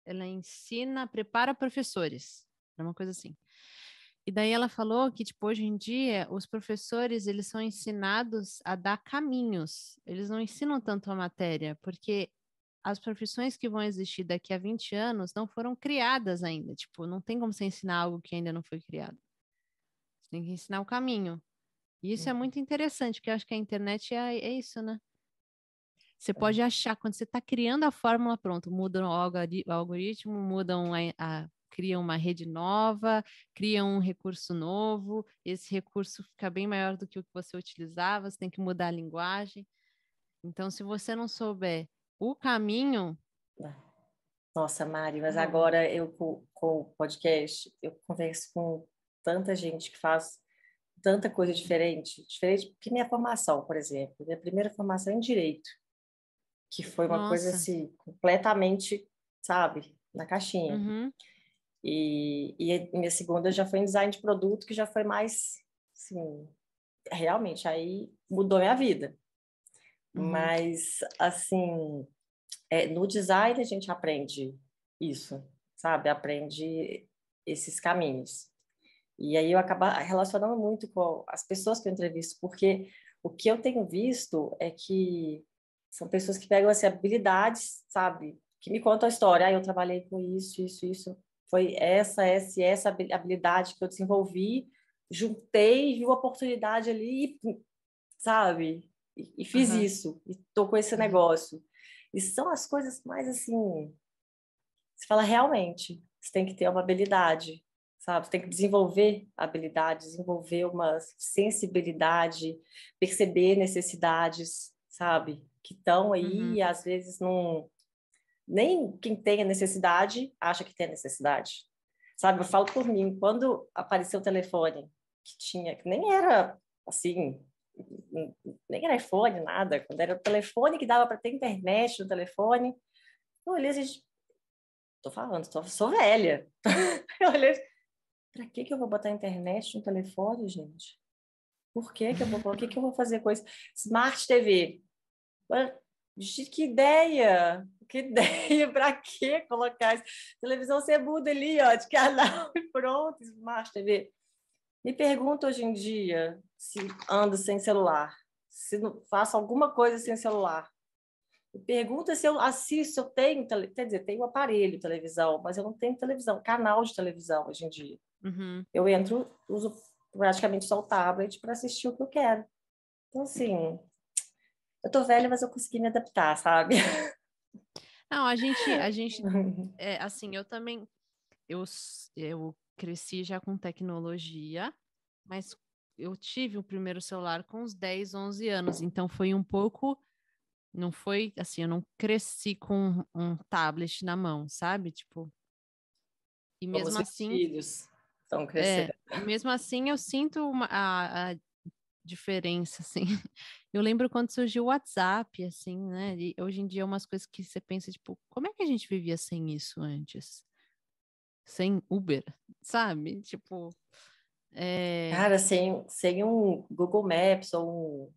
ela ensina, prepara professores. É uma coisa assim. E daí ela falou que, tipo, hoje em dia, os professores, eles são ensinados a dar caminhos. Eles não ensinam tanto a matéria, porque as profissões que vão existir daqui a 20 anos não foram criadas ainda. Tipo, não tem como você ensinar algo que ainda não foi criado. Você tem que ensinar o caminho. E isso é Uhum. muito interessante, porque eu acho que a internet é, é isso, né? Você É. pode achar, quando você está criando a fórmula, pronto, muda o algori- o algoritmo, mudam a, a criam uma rede nova, criam um recurso novo, esse recurso fica bem maior do que o que você utilizava, você tem que mudar a linguagem. Então, se você não souber o caminho, Nossa, Mari, mas Não. agora eu com, com o podcast, eu converso com tanta gente que faz tanta coisa diferente, diferente que minha formação, por exemplo, minha primeira formação é em direito, que foi uma coisa Nossa. assim completamente, sabe, na caixinha. uhum, E, e minha segunda já foi em design de produto, que já foi mais, assim, realmente, aí mudou minha vida. Uhum. Mas, assim, é, no design a gente aprende isso, sabe? Aprende esses caminhos. E aí eu acabo relacionando muito com as pessoas que eu entrevisto, porque o que eu tenho visto é que são pessoas que pegam assim, habilidades, sabe? Que me contam a história. Ah, eu trabalhei com isso, isso, isso. Foi essa, essa essa habi- habilidade que eu desenvolvi, juntei, vi uma oportunidade ali, e, sabe? E, e fiz Aham. isso, e tô com esse Uhum. negócio. E são as coisas mais assim. Você fala, realmente, você tem que ter uma habilidade, sabe? Você tem que desenvolver habilidade, desenvolver uma sensibilidade, perceber necessidades, sabe? Que estão aí Uhum. e às vezes não. Nem quem tem a necessidade acha que tem a necessidade. Sabe? Eu falo por mim, quando apareceu o telefone, que tinha, que nem era assim, nem era iPhone, nada, quando era o telefone que dava para ter internet no telefone, eu olhei assim, tô falando, tô, sou velha. eu olhei, para que que eu vou botar internet no telefone, gente? Por que que eu vou, o que que eu vou fazer com isso? Smart TV. Que ideia! Que ideia! Para que colocar isso? Televisão você muda ali, ó, de canal e pronto, Smart TV. Me pergunto hoje em dia se ando sem celular, se faço alguma coisa sem celular. Me pergunta se eu assisto, eu tenho, quer dizer, tenho aparelho televisão, mas eu não tenho televisão, canal de televisão hoje em dia. uhum. Eu entro, uso praticamente só o tablet para assistir o que eu quero. Então, assim, eu tô velha, mas eu consegui me adaptar, sabe? Não, a gente, a gente, é, assim, eu também, eu, eu cresci já com tecnologia, mas eu tive o primeiro celular com uns 10, 11 anos, então foi um pouco, não foi assim, eu não cresci com um tablet na mão, sabe? Tipo, e mesmo assim, filhos estão é, crescendo. e mesmo assim eu sinto uma, a, a diferença, assim. Eu lembro quando surgiu o WhatsApp, assim, né? E hoje em dia é umas coisas que você pensa, tipo, como é que a gente vivia sem isso antes? Sem Uber, sabe? Tipo, é, Cara, sem, sem um Google Maps ou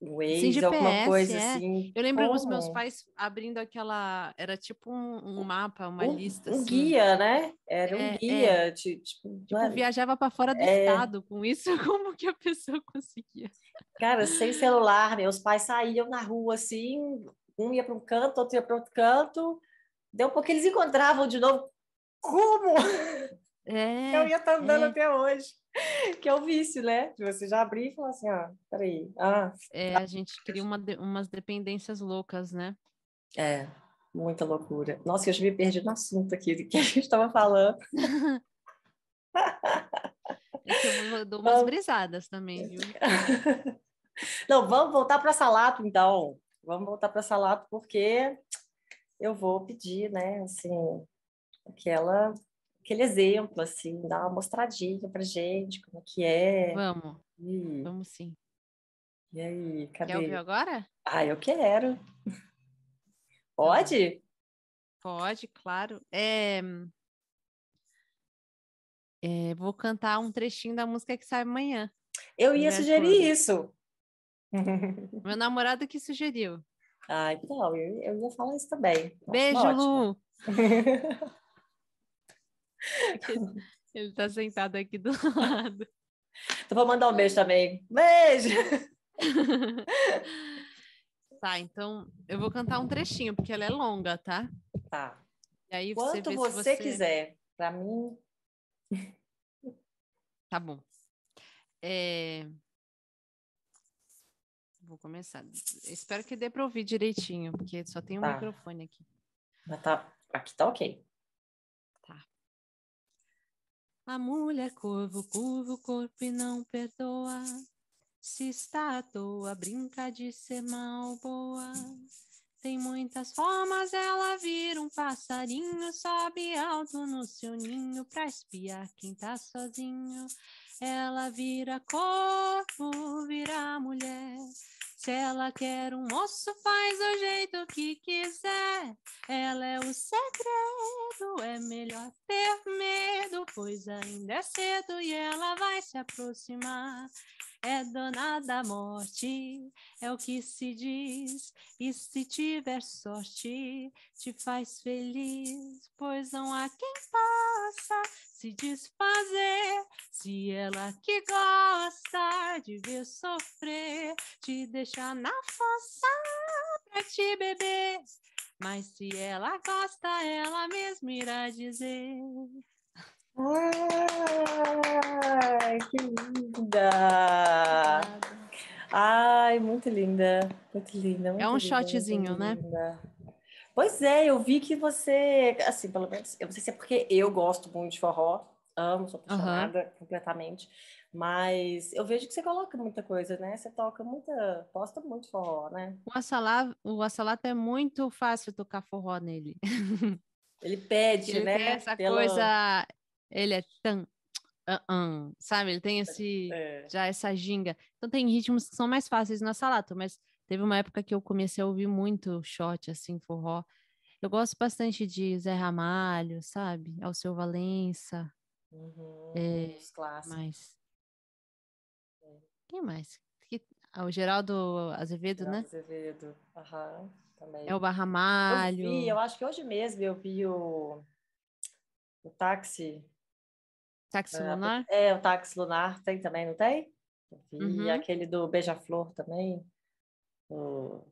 sem Waze, alguma GPS, coisa é. assim. Eu lembro os meus como? pais abrindo aquela, era tipo um, um mapa, uma um, lista, um assim. guia, né? Era um É, é. guia, ti- tipo, Tipo, é- viajava para fora do É. estado com isso, como que a pessoa conseguia? cara, sem celular, meus pais saíam na rua assim, um ia para um canto, outro ia para outro canto, deu um pouco eles encontravam de novo. Como? É, Eu ia estar andando é. até hoje. Que é o vício, né? De você já abrir e falar assim, ah, peraí. Ah, é, a gente cria uma de- umas dependências loucas, né? é, muita loucura. Nossa, eu já me perdi no assunto aqui do que a gente estava falando. É eu dou umas Vamos. brisadas também, viu? Não, vamos voltar para Salato, então. Vamos voltar para Salato, porque eu vou pedir, né, assim, aquela, aquele exemplo, assim, dá uma mostradinha pra gente, como é que é. Vamos, E, vamos sim. e aí, Quer ouvir cadê? agora? Ah, eu quero. Pode? Pode, claro. É, é, vou cantar um trechinho da música que sai amanhã. Eu ia sugerir isso. Meu namorado que sugeriu. Ah, então, eu, eu ia falar isso também. Beijo. Lu! Ele tá sentado aqui do lado. Então vou mandar um beijo também. Beijo! Tá, então eu vou cantar um trechinho, porque ela é longa, tá? Tá. E aí você Quanto você, você quiser. Para mim, Tá bom. É, Vou começar. Espero que dê para ouvir direitinho, porque só tem um Tá. microfone aqui. mas tá, aqui tá ok. A mulher corvo, curva o corpo e não perdoa. Se está à toa, brinca de ser mal boa. Tem muitas formas, ela vira um passarinho, sobe alto no seu ninho pra espiar quem tá sozinho. Ela vira corvo, vira mulher. Se ela quer um moço, faz do jeito que quiser. Ela é o segredo, é melhor ter medo, pois ainda é cedo e ela vai se aproximar. É dona da morte, é o que se diz. E se tiver sorte, te faz feliz, pois não há quem possa se desfazer. Se ela que gosta de ver sofrer, te deixar na fossa pra te beber. Mas se ela gosta, ela mesma irá dizer. Ai, que linda! Ai, muito linda, muito linda. muito É um linda, shotzinho, né? linda. Pois é, eu vi que você, assim, pelo menos, eu não sei se é porque eu gosto muito de forró, amo, sou apaixonada completamente, mas eu vejo que você coloca muita coisa, né? Você toca muita, posta muito forró, né? O assalá, o assalato é muito fácil tocar forró nele. Ele pede, Ele né? tem essa coisa, ele é tan, ah, ah, sabe? Ele tem esse É. já essa ginga. Então tem ritmos que são mais fáceis no assalato, mas teve uma época que eu comecei a ouvir muito shot assim, forró. Eu gosto bastante de Zé Ramalho, sabe? Alceu Valença, Uhum, É, os clássicos. mais. Quem mais? Ah, O Geraldo Azevedo, Geraldo né? Azevedo. Aham, também. É o Eu Barramalho. vi, eu acho que hoje mesmo eu vi o, o táxi. Táxi é, Lunar. É, o táxi lunar tem também, não tem? Vi Uhum. aquele do Beija-Flor também. O,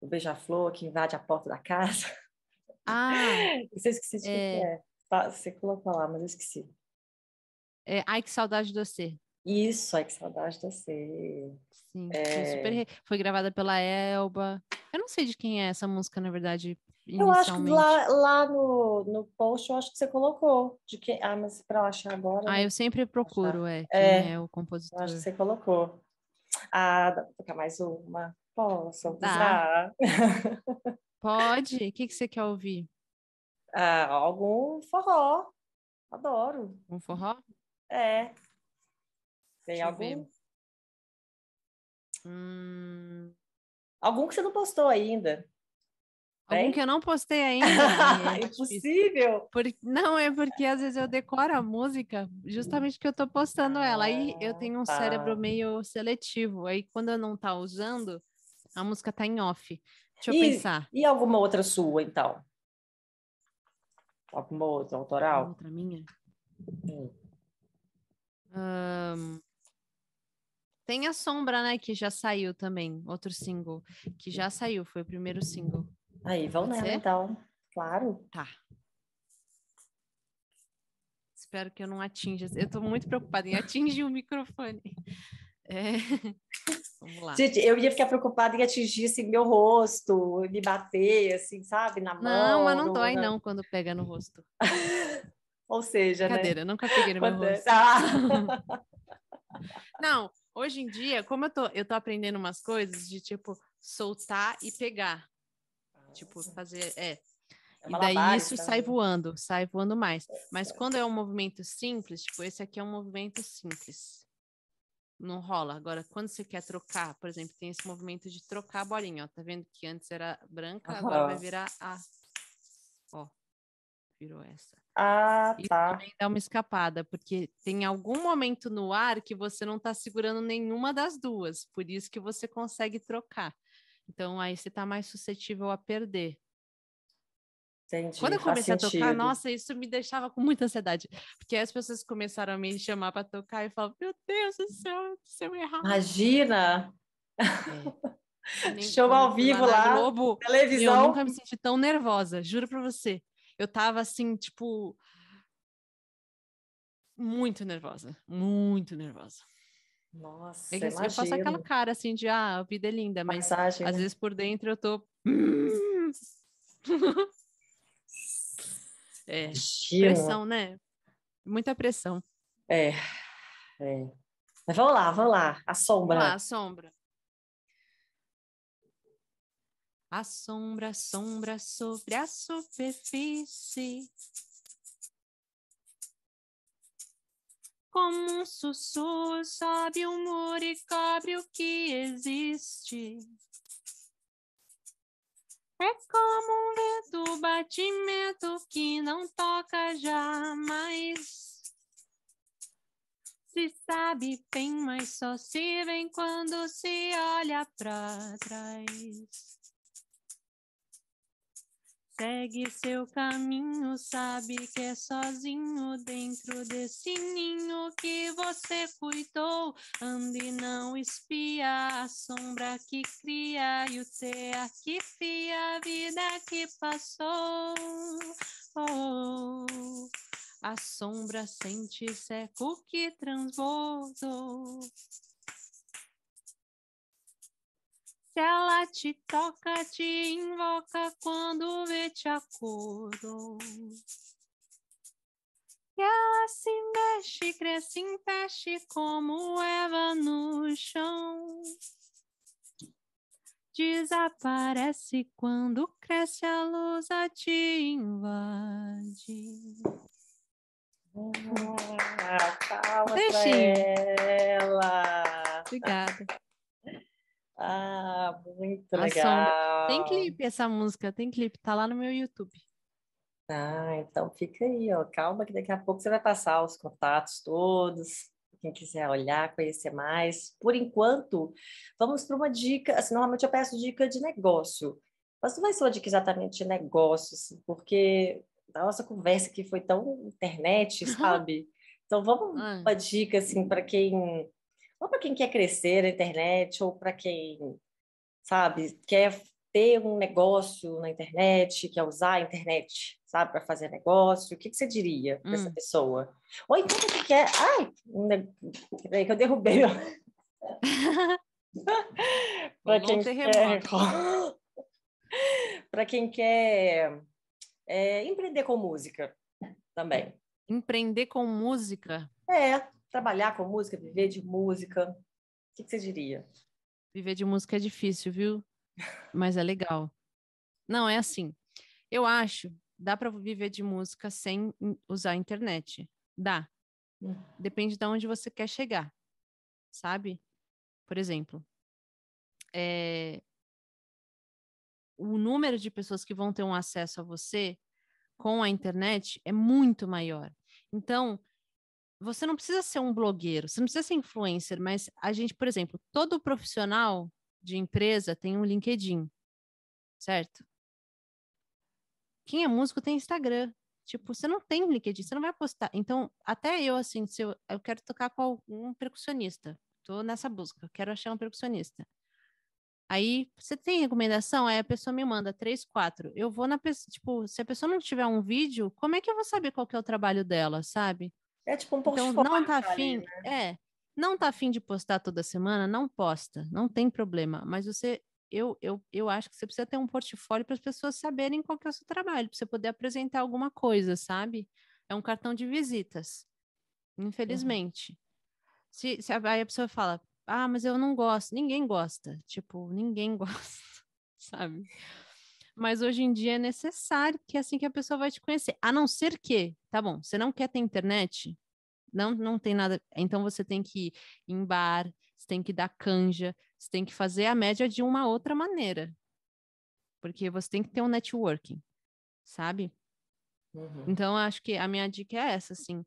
o Beija-Flor que invade a porta da casa. Ah, Isso eu esqueci de quem que é. Tá, Você colocou lá, mas eu esqueci. é, ai que saudade de você. Isso, ai que saudade de você. Sim, foi É. super re- foi gravada pela Elba. Eu não sei de quem é essa música, na verdade, Eu acho que lá, lá no, no post eu acho que você colocou. De que, ah, mas para eu achar agora. Ah, né? eu sempre procuro, é, É, é o Eu compositor. acho que você colocou. Ah, dá pra tocar mais uma? Posso usar? Pode? O que que você quer ouvir? Ah, algum forró. Adoro. Um forró? É. Tem Deixa eu algum? Hum, Algum que você não postou ainda. Algum que eu não postei ainda. Ai, é difícil. Impossível. Por- Não, é porque às vezes eu decoro a música justamente que eu tô postando ela. Aí eu Ah, tenho um tá. cérebro meio seletivo. Aí quando eu não tá usando, a música tá em off. Deixa eu E- pensar. E alguma outra sua, então? Alguma outra autoral? Outra minha. Hum. Ahn, Tem a Sombra, né? Que já saiu também. Outro single. Que já saiu, foi o primeiro single. Aí, vamos Pode nela, ser? então. Claro. Tá. Espero que eu não atinja. Eu tô muito preocupada em atingir o microfone. É. Vamos lá. Gente, eu ia ficar preocupada em atingir assim, meu rosto, me bater, assim, sabe, na mão. Não, mas não dói na- não quando pega no rosto. Ou seja, né? Brincadeira, nunca peguei no meu Quando é- rosto. Ah! Não, hoje em dia, como eu tô, eu tô aprendendo umas coisas de tipo soltar e pegar. Tipo, fazer. É. E daí isso sai voando, sai voando mais. Mas quando é um movimento simples, tipo, esse aqui é um movimento simples. Não rola. Agora, quando você quer trocar, por exemplo, tem esse movimento de trocar a bolinha, ó. Tá vendo que antes era branca, agora vai virar a. Ó, virou essa. Ah, Isso tá. também dá uma escapada, porque tem algum momento no ar que você não tá segurando nenhuma das duas, por isso que você consegue trocar. Então aí você tá mais suscetível a perder. Entendi. Quando eu comecei a tocar, sentido. nossa, isso me deixava com muita ansiedade, porque as pessoas começaram a me chamar para tocar e falavam, meu Deus do céu, se eu errar. Imagina, É. Show eu ao vivo lá, Globo, eu televisão. nunca me senti tão nervosa, juro pra você. Eu tava assim, tipo, muito nervosa, muito nervosa. Nossa, É que assim, eu faço aquela cara assim de, ah, a vida é linda, mas Massagem, às né? vezes por dentro eu tô. É, Imagino. pressão, né? Muita pressão. É, é. Mas vamos lá, vamos lá. A sombra. Vamos lá, a sombra. A sombra, sombra sobre a superfície. Como um sussurro sobe o muro e cobre o que existe. É como um vento, batimento que não toca jamais. Se sabe bem, mas só se vê quando se olha pra trás. Segue seu caminho, sabe que é sozinho dentro desse ninho que você cuidou. Ande, não espia a sombra que cria e o ter que fia a vida que passou. Oh, a sombra sente seco que transbordou. Se ela te toca, te invoca quando vê te acordou. E ela se mexe, cresce em peste como Eva no chão. Desaparece quando cresce a luz a te invade. Ah, pra Trechinho. ela. Obrigada. Ah, muito A legal. Tem clipe essa música, tem clipe, tá lá no meu YouTube. Ah, então fica aí, ó. Calma que daqui a pouco você vai passar os contatos todos. Quem quiser olhar, conhecer mais. Por enquanto, vamos para uma dica. Assim, normalmente eu peço dica de negócio, mas não vai ser uma dica exatamente de negócio, assim, porque a nossa conversa aqui foi tão internet, sabe? Então vamos Ah. uma dica assim para quem, ou para quem quer crescer na internet, ou para quem, sabe, quer ter um negócio na internet, quer usar a internet, sabe, para fazer negócio. O que que você diria para essa Hum. pessoa? Ou então para quem quer, ai, peraí que eu derrubei. Para quem quer, quem quer é, empreender com música também. Empreender com música, É, trabalhar com música, viver de música. O que que você diria? viver de música é difícil, viu? Mas é legal. Não, é assim. Eu acho, dá para viver de música sem usar a internet. Dá. Hum. Depende de onde você quer chegar, sabe? Por exemplo, é, o número de pessoas que vão ter um acesso a você com a internet é muito maior. Então, você não precisa ser um blogueiro, você não precisa ser influencer, mas a gente, por exemplo, todo profissional de empresa tem um LinkedIn, certo? Quem é músico tem Instagram. Tipo, você não tem LinkedIn, você não vai postar. Então, até eu, assim, se eu, eu quero tocar com algum percussionista, tô nessa busca, quero achar um percussionista. Aí, você tem recomendação? Aí a pessoa me manda três, quatro. Eu vou na pessoa, tipo, se a pessoa não tiver um vídeo, como é que eu vou saber qual que é o trabalho dela, sabe? É tipo um Então, portfólio não tá afim, né? é, não tá afim de postar toda semana, não posta, não tem problema. Mas você, eu, eu, eu acho que você precisa ter um portfólio para as pessoas saberem qual que é o seu trabalho, para você poder apresentar alguma coisa, sabe? É um cartão de visitas, infelizmente. Se, se a- aí a pessoa fala, ah, mas eu não gosto, ninguém gosta, tipo, ninguém gosta, sabe? Mas hoje em dia é necessário que é assim que a pessoa vai te conhecer. A não ser que, tá bom, você não quer ter internet, não, não tem nada. Então você tem que ir em bar, você tem que dar canja, você tem que fazer a média de uma outra maneira. Porque você tem que ter um networking, sabe? Uhum. Então, acho que a minha dica é essa, assim.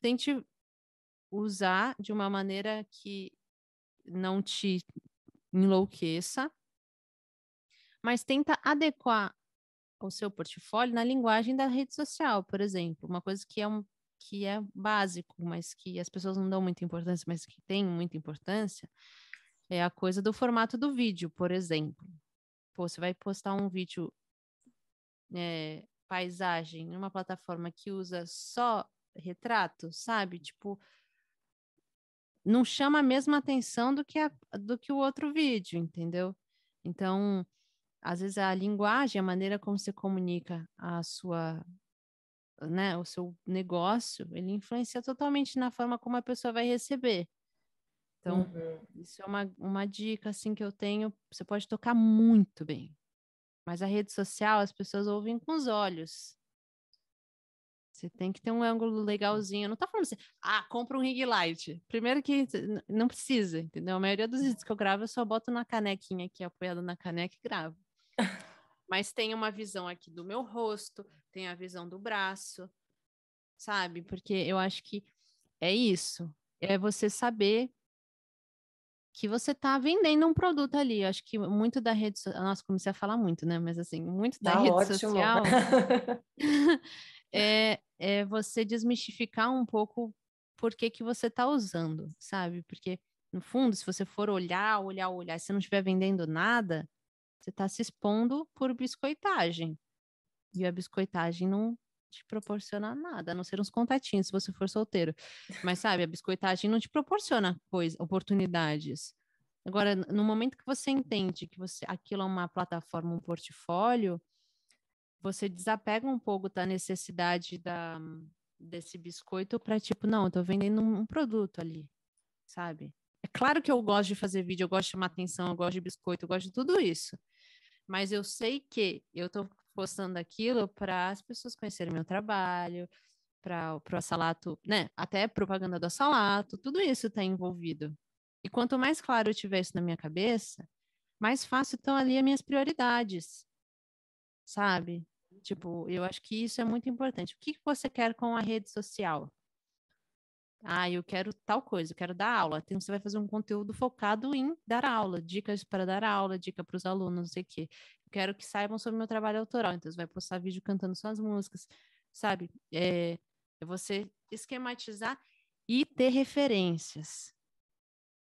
Tente usar de uma maneira que não te enlouqueça, mas tenta adequar o seu portfólio na linguagem da rede social, por exemplo, uma coisa que é um que é básico, mas que as pessoas não dão muita importância, mas que tem muita importância, é a coisa do formato do vídeo, por exemplo. Pô, você vai postar um vídeo é, paisagem numa plataforma que usa só retrato, sabe? Tipo, não chama a mesma atenção do que, a, do que o outro vídeo, entendeu? Então, às vezes a linguagem, a maneira como você comunica a sua, né, o seu negócio, ele influencia totalmente na forma como a pessoa vai receber. Então, uhum. isso é uma, uma dica assim que eu tenho, você pode tocar muito bem. Mas a rede social, as pessoas ouvem com os olhos. Você tem que ter um ângulo legalzinho. Não tô falando assim, ah, compra um ring light. Primeiro que não precisa, entendeu? A maioria dos vídeos que eu gravo, eu só boto na canequinha aqui, apoiado na caneca e gravo. Mas tem uma visão aqui do meu rosto, tem a visão do braço, sabe? Porque eu acho que é isso. É você saber que você está vendendo um produto ali. Eu acho que muito da rede social. Nossa, comecei a falar muito, né? Mas assim, muito da tá rede ótimo. social é, é você desmistificar um pouco por que, que você está usando, sabe? Porque, no fundo, se você for olhar, olhar, olhar, e você não estiver vendendo nada, você está se expondo por biscoitagem. E a biscoitagem não te proporciona nada, a não ser uns contatinhos se você for solteiro. Mas sabe, a biscoitagem não te proporciona coisa, oportunidades. Agora, no momento que você entende que você aquilo é uma plataforma, um portfólio, você desapega um pouco da necessidade da, desse biscoito para tipo, não, eu tô vendendo um produto ali, sabe? É claro que eu gosto de fazer vídeo, eu gosto de chamar atenção, eu gosto de biscoito, eu gosto de tudo isso. Mas eu sei que eu tô postando aquilo para as pessoas conhecerem meu trabalho, para o Assalato, né? Até propaganda do Assalato, tudo isso está envolvido. E quanto mais claro eu tiver isso na minha cabeça, mais fácil estão ali as minhas prioridades, sabe? Tipo, eu acho que isso é muito importante. O que, que você quer com a rede social? Ah, eu quero tal coisa, eu quero dar aula. Então, você vai fazer um conteúdo focado em dar aula, dicas para dar aula, dica para os alunos, não sei o quê. Eu quero que saibam sobre o meu trabalho autoral. Então, você vai postar vídeo cantando suas músicas, sabe? É, é você esquematizar e ter referências,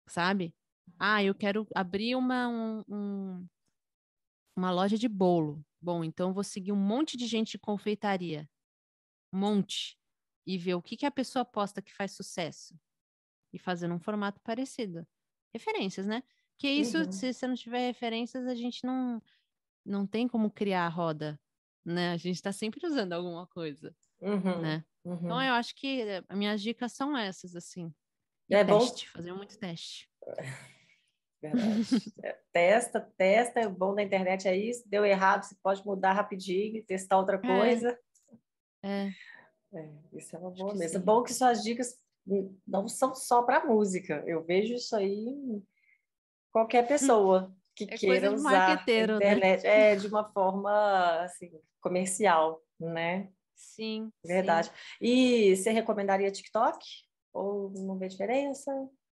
sabe? Ah, eu quero abrir uma, um, um, uma loja de bolo. Bom, então vou seguir um monte de gente de confeitaria. Um monte. E ver o que, que a pessoa posta que faz sucesso. E fazer num formato parecido. Referências, né? Que isso, uhum. se você não tiver referências, a gente não, não tem como criar a roda, né? A gente está sempre usando alguma coisa, uhum. né? Uhum. Então, eu acho que as minhas dicas são essas, assim. E é teste, bom... fazer muito teste. Verdade. É, testa, testa, o bom da internet é isso, deu errado, você pode mudar rapidinho, testar outra é. coisa. É. é isso é uma boa mesmo. Bom que suas dicas não são só para música. Eu vejo isso aí em qualquer pessoa que é queira usar né? internet né? é, de uma forma assim, comercial, né? Sim. Verdade. Sim. E você recomendaria TikTok? Ou não vê diferença?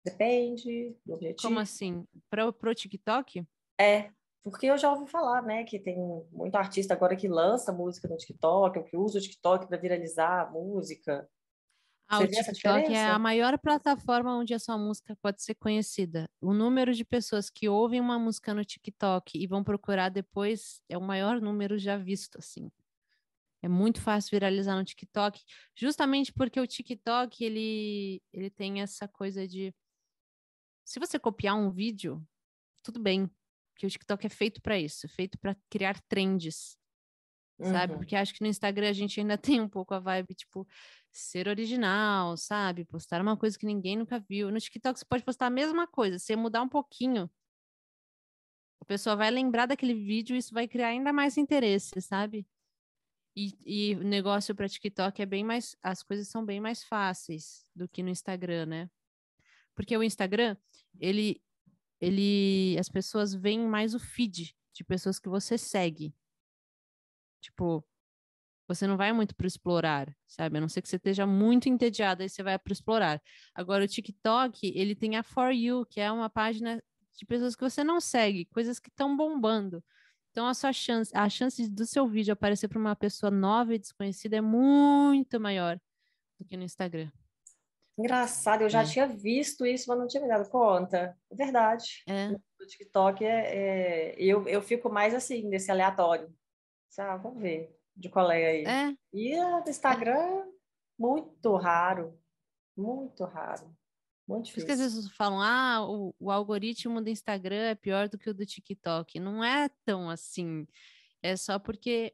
Depende do objetivo. Como assim? Para o TikTok? É, porque eu já ouvi falar, né, que tem muito artista agora que lança música no TikTok, ou que usa o TikTok para viralizar a música. Ah, Você o TikTok é a maior plataforma onde a sua música pode ser conhecida. O número de pessoas que ouvem uma música no TikTok e vão procurar depois é o maior número já visto, assim. É muito fácil viralizar no TikTok, justamente porque o TikTok ele, ele tem essa coisa de se você copiar um vídeo, tudo bem, porque o TikTok é feito para isso, feito para criar trends, uhum. sabe? Porque acho que no Instagram a gente ainda tem um pouco a vibe, tipo, ser original, sabe? Postar uma coisa que ninguém nunca viu. No TikTok você pode postar a mesma coisa, você mudar um pouquinho, a pessoa vai lembrar daquele vídeo e isso vai criar ainda mais interesse, sabe? E, e o negócio para TikTok é bem mais. As coisas são bem mais fáceis do que no Instagram, né? Porque o Instagram, ele. Ele as pessoas veem mais o feed de pessoas que você segue. Tipo, você não vai muito para explorar, sabe? A não ser que você esteja muito entediado, aí você vai para explorar. Agora, o TikTok, ele tem a For You, que é uma página de pessoas que você não segue, coisas que estão bombando. Então, a sua chance, a chance do seu vídeo aparecer para uma pessoa nova e desconhecida é muito maior do que no Instagram. Engraçado, eu já é. tinha visto isso, mas não tinha me dado conta. É verdade. É. No TikTok, é, é, eu, eu fico mais assim, nesse aleatório. Ah, vamos ver de qual é aí. É. E no Instagram, muito raro. Muito raro. Muito difícil. Por isso que às vezes falam, ah, o, o algoritmo do Instagram é pior do que o do TikTok. Não é tão assim. É só porque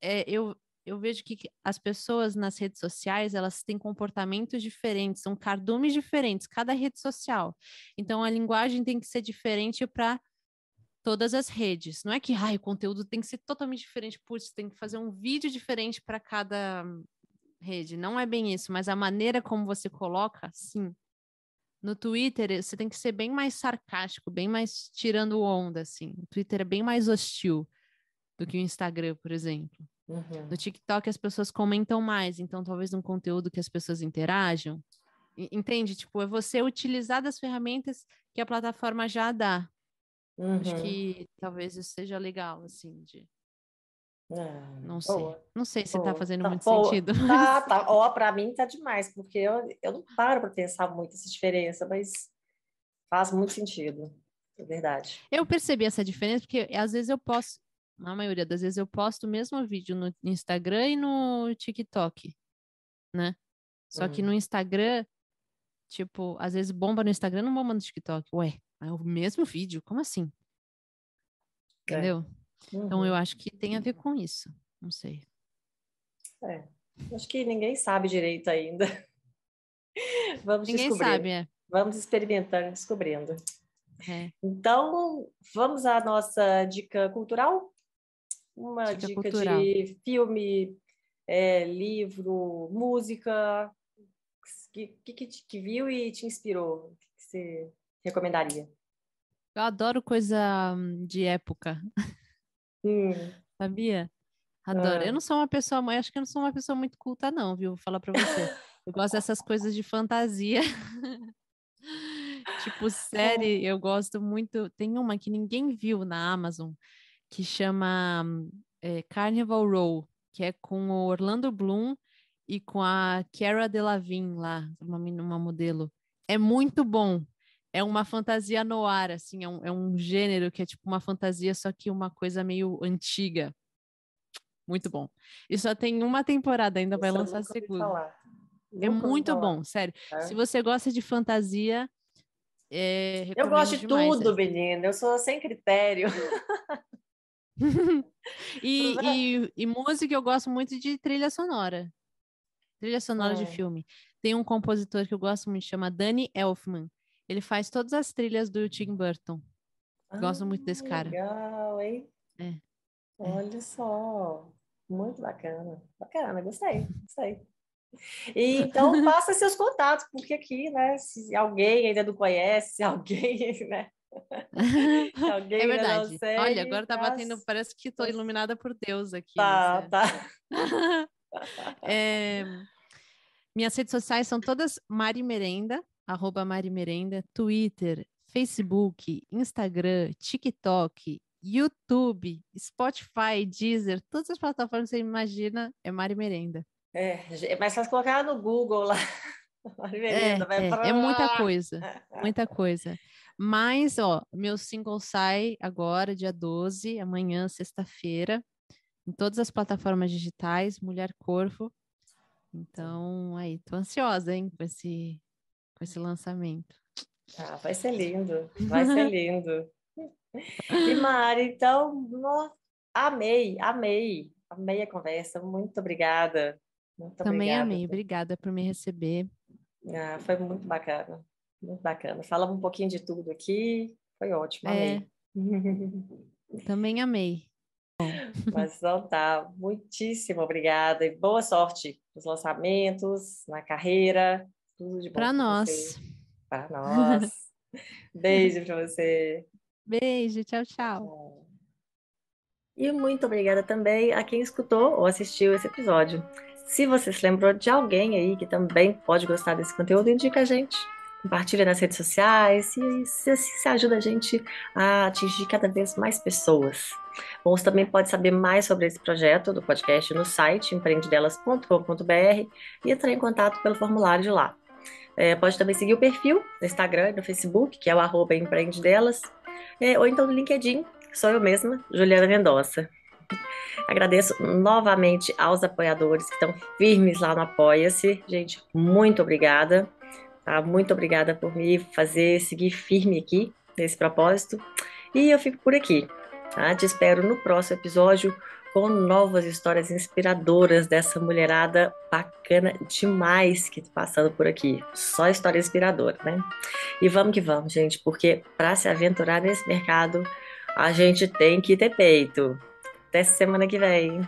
é, eu, eu vejo que as pessoas nas redes sociais, elas têm comportamentos diferentes, são cardumes diferentes, cada rede social. Então, a linguagem tem que ser diferente para todas as redes. Não é que ah, o conteúdo tem que ser totalmente diferente, putz, tem que fazer um vídeo diferente para cada rede. Não é bem isso, mas a maneira como você coloca, sim. No Twitter, você tem que ser bem mais sarcástico, bem mais tirando onda, assim. O Twitter é bem mais hostil do que o Instagram, por exemplo. Uhum. No TikTok, as pessoas comentam mais, então talvez um conteúdo que as pessoas interajam. Entende? Tipo, é você utilizar das ferramentas que a plataforma já dá. Uhum. Acho que talvez isso seja legal, assim, de é, não sei. boa. Não sei se Boa. tá fazendo Tá muito boa. sentido. Tá, tá. Ó, pra mim tá demais, porque eu, eu não paro para pensar muito essa diferença, mas faz muito sentido. É verdade. Eu percebi essa diferença porque às vezes eu posto, na maioria das vezes eu posto o mesmo vídeo no Instagram e no TikTok, né? Só que Hum. no Instagram, tipo, às vezes bomba no Instagram, não bomba no TikTok. Ué, é o mesmo vídeo, como assim? É. Entendeu? Então Uhum. eu acho que tem a ver com isso. Não sei. É. Acho que ninguém sabe direito ainda. Vamos Ninguém descobrir. sabe, é. Vamos experimentando, descobrindo. É. Então, vamos à nossa dica cultural? Uma Dica dica de filme, é, livro, música, que, que, que, viu e te inspirou? O que que você recomendaria? Eu adoro coisa hum, de época. Hum, Sabia? Adoro. Ah. Eu não sou uma pessoa, eu acho que eu não sou uma pessoa muito culta, não, viu? Vou falar pra você. Eu gosto dessas coisas de fantasia. Tipo, série, eu gosto muito. Tem uma que ninguém viu na Amazon, que chama é, Carnival Row, que é com o Orlando Bloom e com a Cara Delevingne lá, uma, uma modelo. É muito bom. É uma fantasia no ar, assim, é um, é um gênero que é tipo uma fantasia, só que uma coisa meio antiga. Muito bom. E só tem uma temporada, ainda vai eu lançar a segunda. É muito falar, bom, sério. tá? Se você gosta de fantasia, é, Eu gosto de demais tudo, menina. Eu sou sem critério. E, e, e música eu gosto muito de trilha sonora. Trilha sonora de Ah. filme. Tem um compositor que eu gosto muito, chama Danny Elfman. Ele faz todas as trilhas do Tim Burton. Gosto muito desse Ah, cara. Legal, hein? É, Olha só. Muito bacana. Bacana, gostei, gostei. E então passa seus contatos, porque aqui, né, se alguém ainda não conhece, se alguém, né, alguém É ainda não verdade. Olha, agora tá faz- batendo, parece que faz- iluminada por Deus aqui. Tá, nessa- tá. É, minhas redes sociais são todas Mari Merenda, arroba Mari Merenda, Twitter, Facebook, Instagram, TikTok, YouTube, Spotify, Deezer, todas as plataformas que você imagina é Mari Merenda. É, é mais fácil colocar no Google lá. Mari É, Merenda, vai é, pra é muita coisa, muita coisa. Mas, ó, meu single sai agora, dia 12, amanhã, sexta-feira, em todas as plataformas digitais, Mulher Corvo. Então, aí, tô ansiosa, hein, com esse, com esse lançamento. Ah, vai ser lindo, vai ser lindo. E Mari, então, nó- amei, amei, amei a conversa. Muito obrigada. Muito Também obrigada. amei, obrigada por me receber. Ah, foi muito bacana, muito bacana. Falamos um pouquinho de tudo aqui, foi ótimo, É, amei. Também amei. Mas então tá, muitíssimo obrigada e boa sorte nos lançamentos, na carreira, tudo de bom para nós. Para nós. Beijo para você. Beijo, tchau, tchau. E muito obrigada também a quem escutou ou assistiu esse episódio. Se você se lembrou de alguém aí que também pode gostar desse conteúdo, indica a gente compartilha nas redes sociais e se ajuda a gente a atingir cada vez mais pessoas. Bom, você também pode saber mais sobre esse projeto do podcast no site empreendedelas.com.br e entrar em contato pelo formulário de lá. É, pode também seguir o perfil no Instagram e no Facebook, que é o arroba empreendedelas, é, ou então no LinkedIn, sou eu mesma, Juliana Mendonça. Agradeço novamente aos apoiadores que estão firmes lá no Apoia-se. Gente, muito obrigada. Tá? Muito obrigada por me fazer seguir firme aqui nesse propósito. E eu fico por aqui. Tá? Te espero no próximo episódio com novas histórias inspiradoras dessa mulherada bacana demais que tá passando por aqui. Só história inspiradora, né? E vamos que vamos, gente, porque para se aventurar nesse mercado, a gente tem que ter peito. Até semana que vem.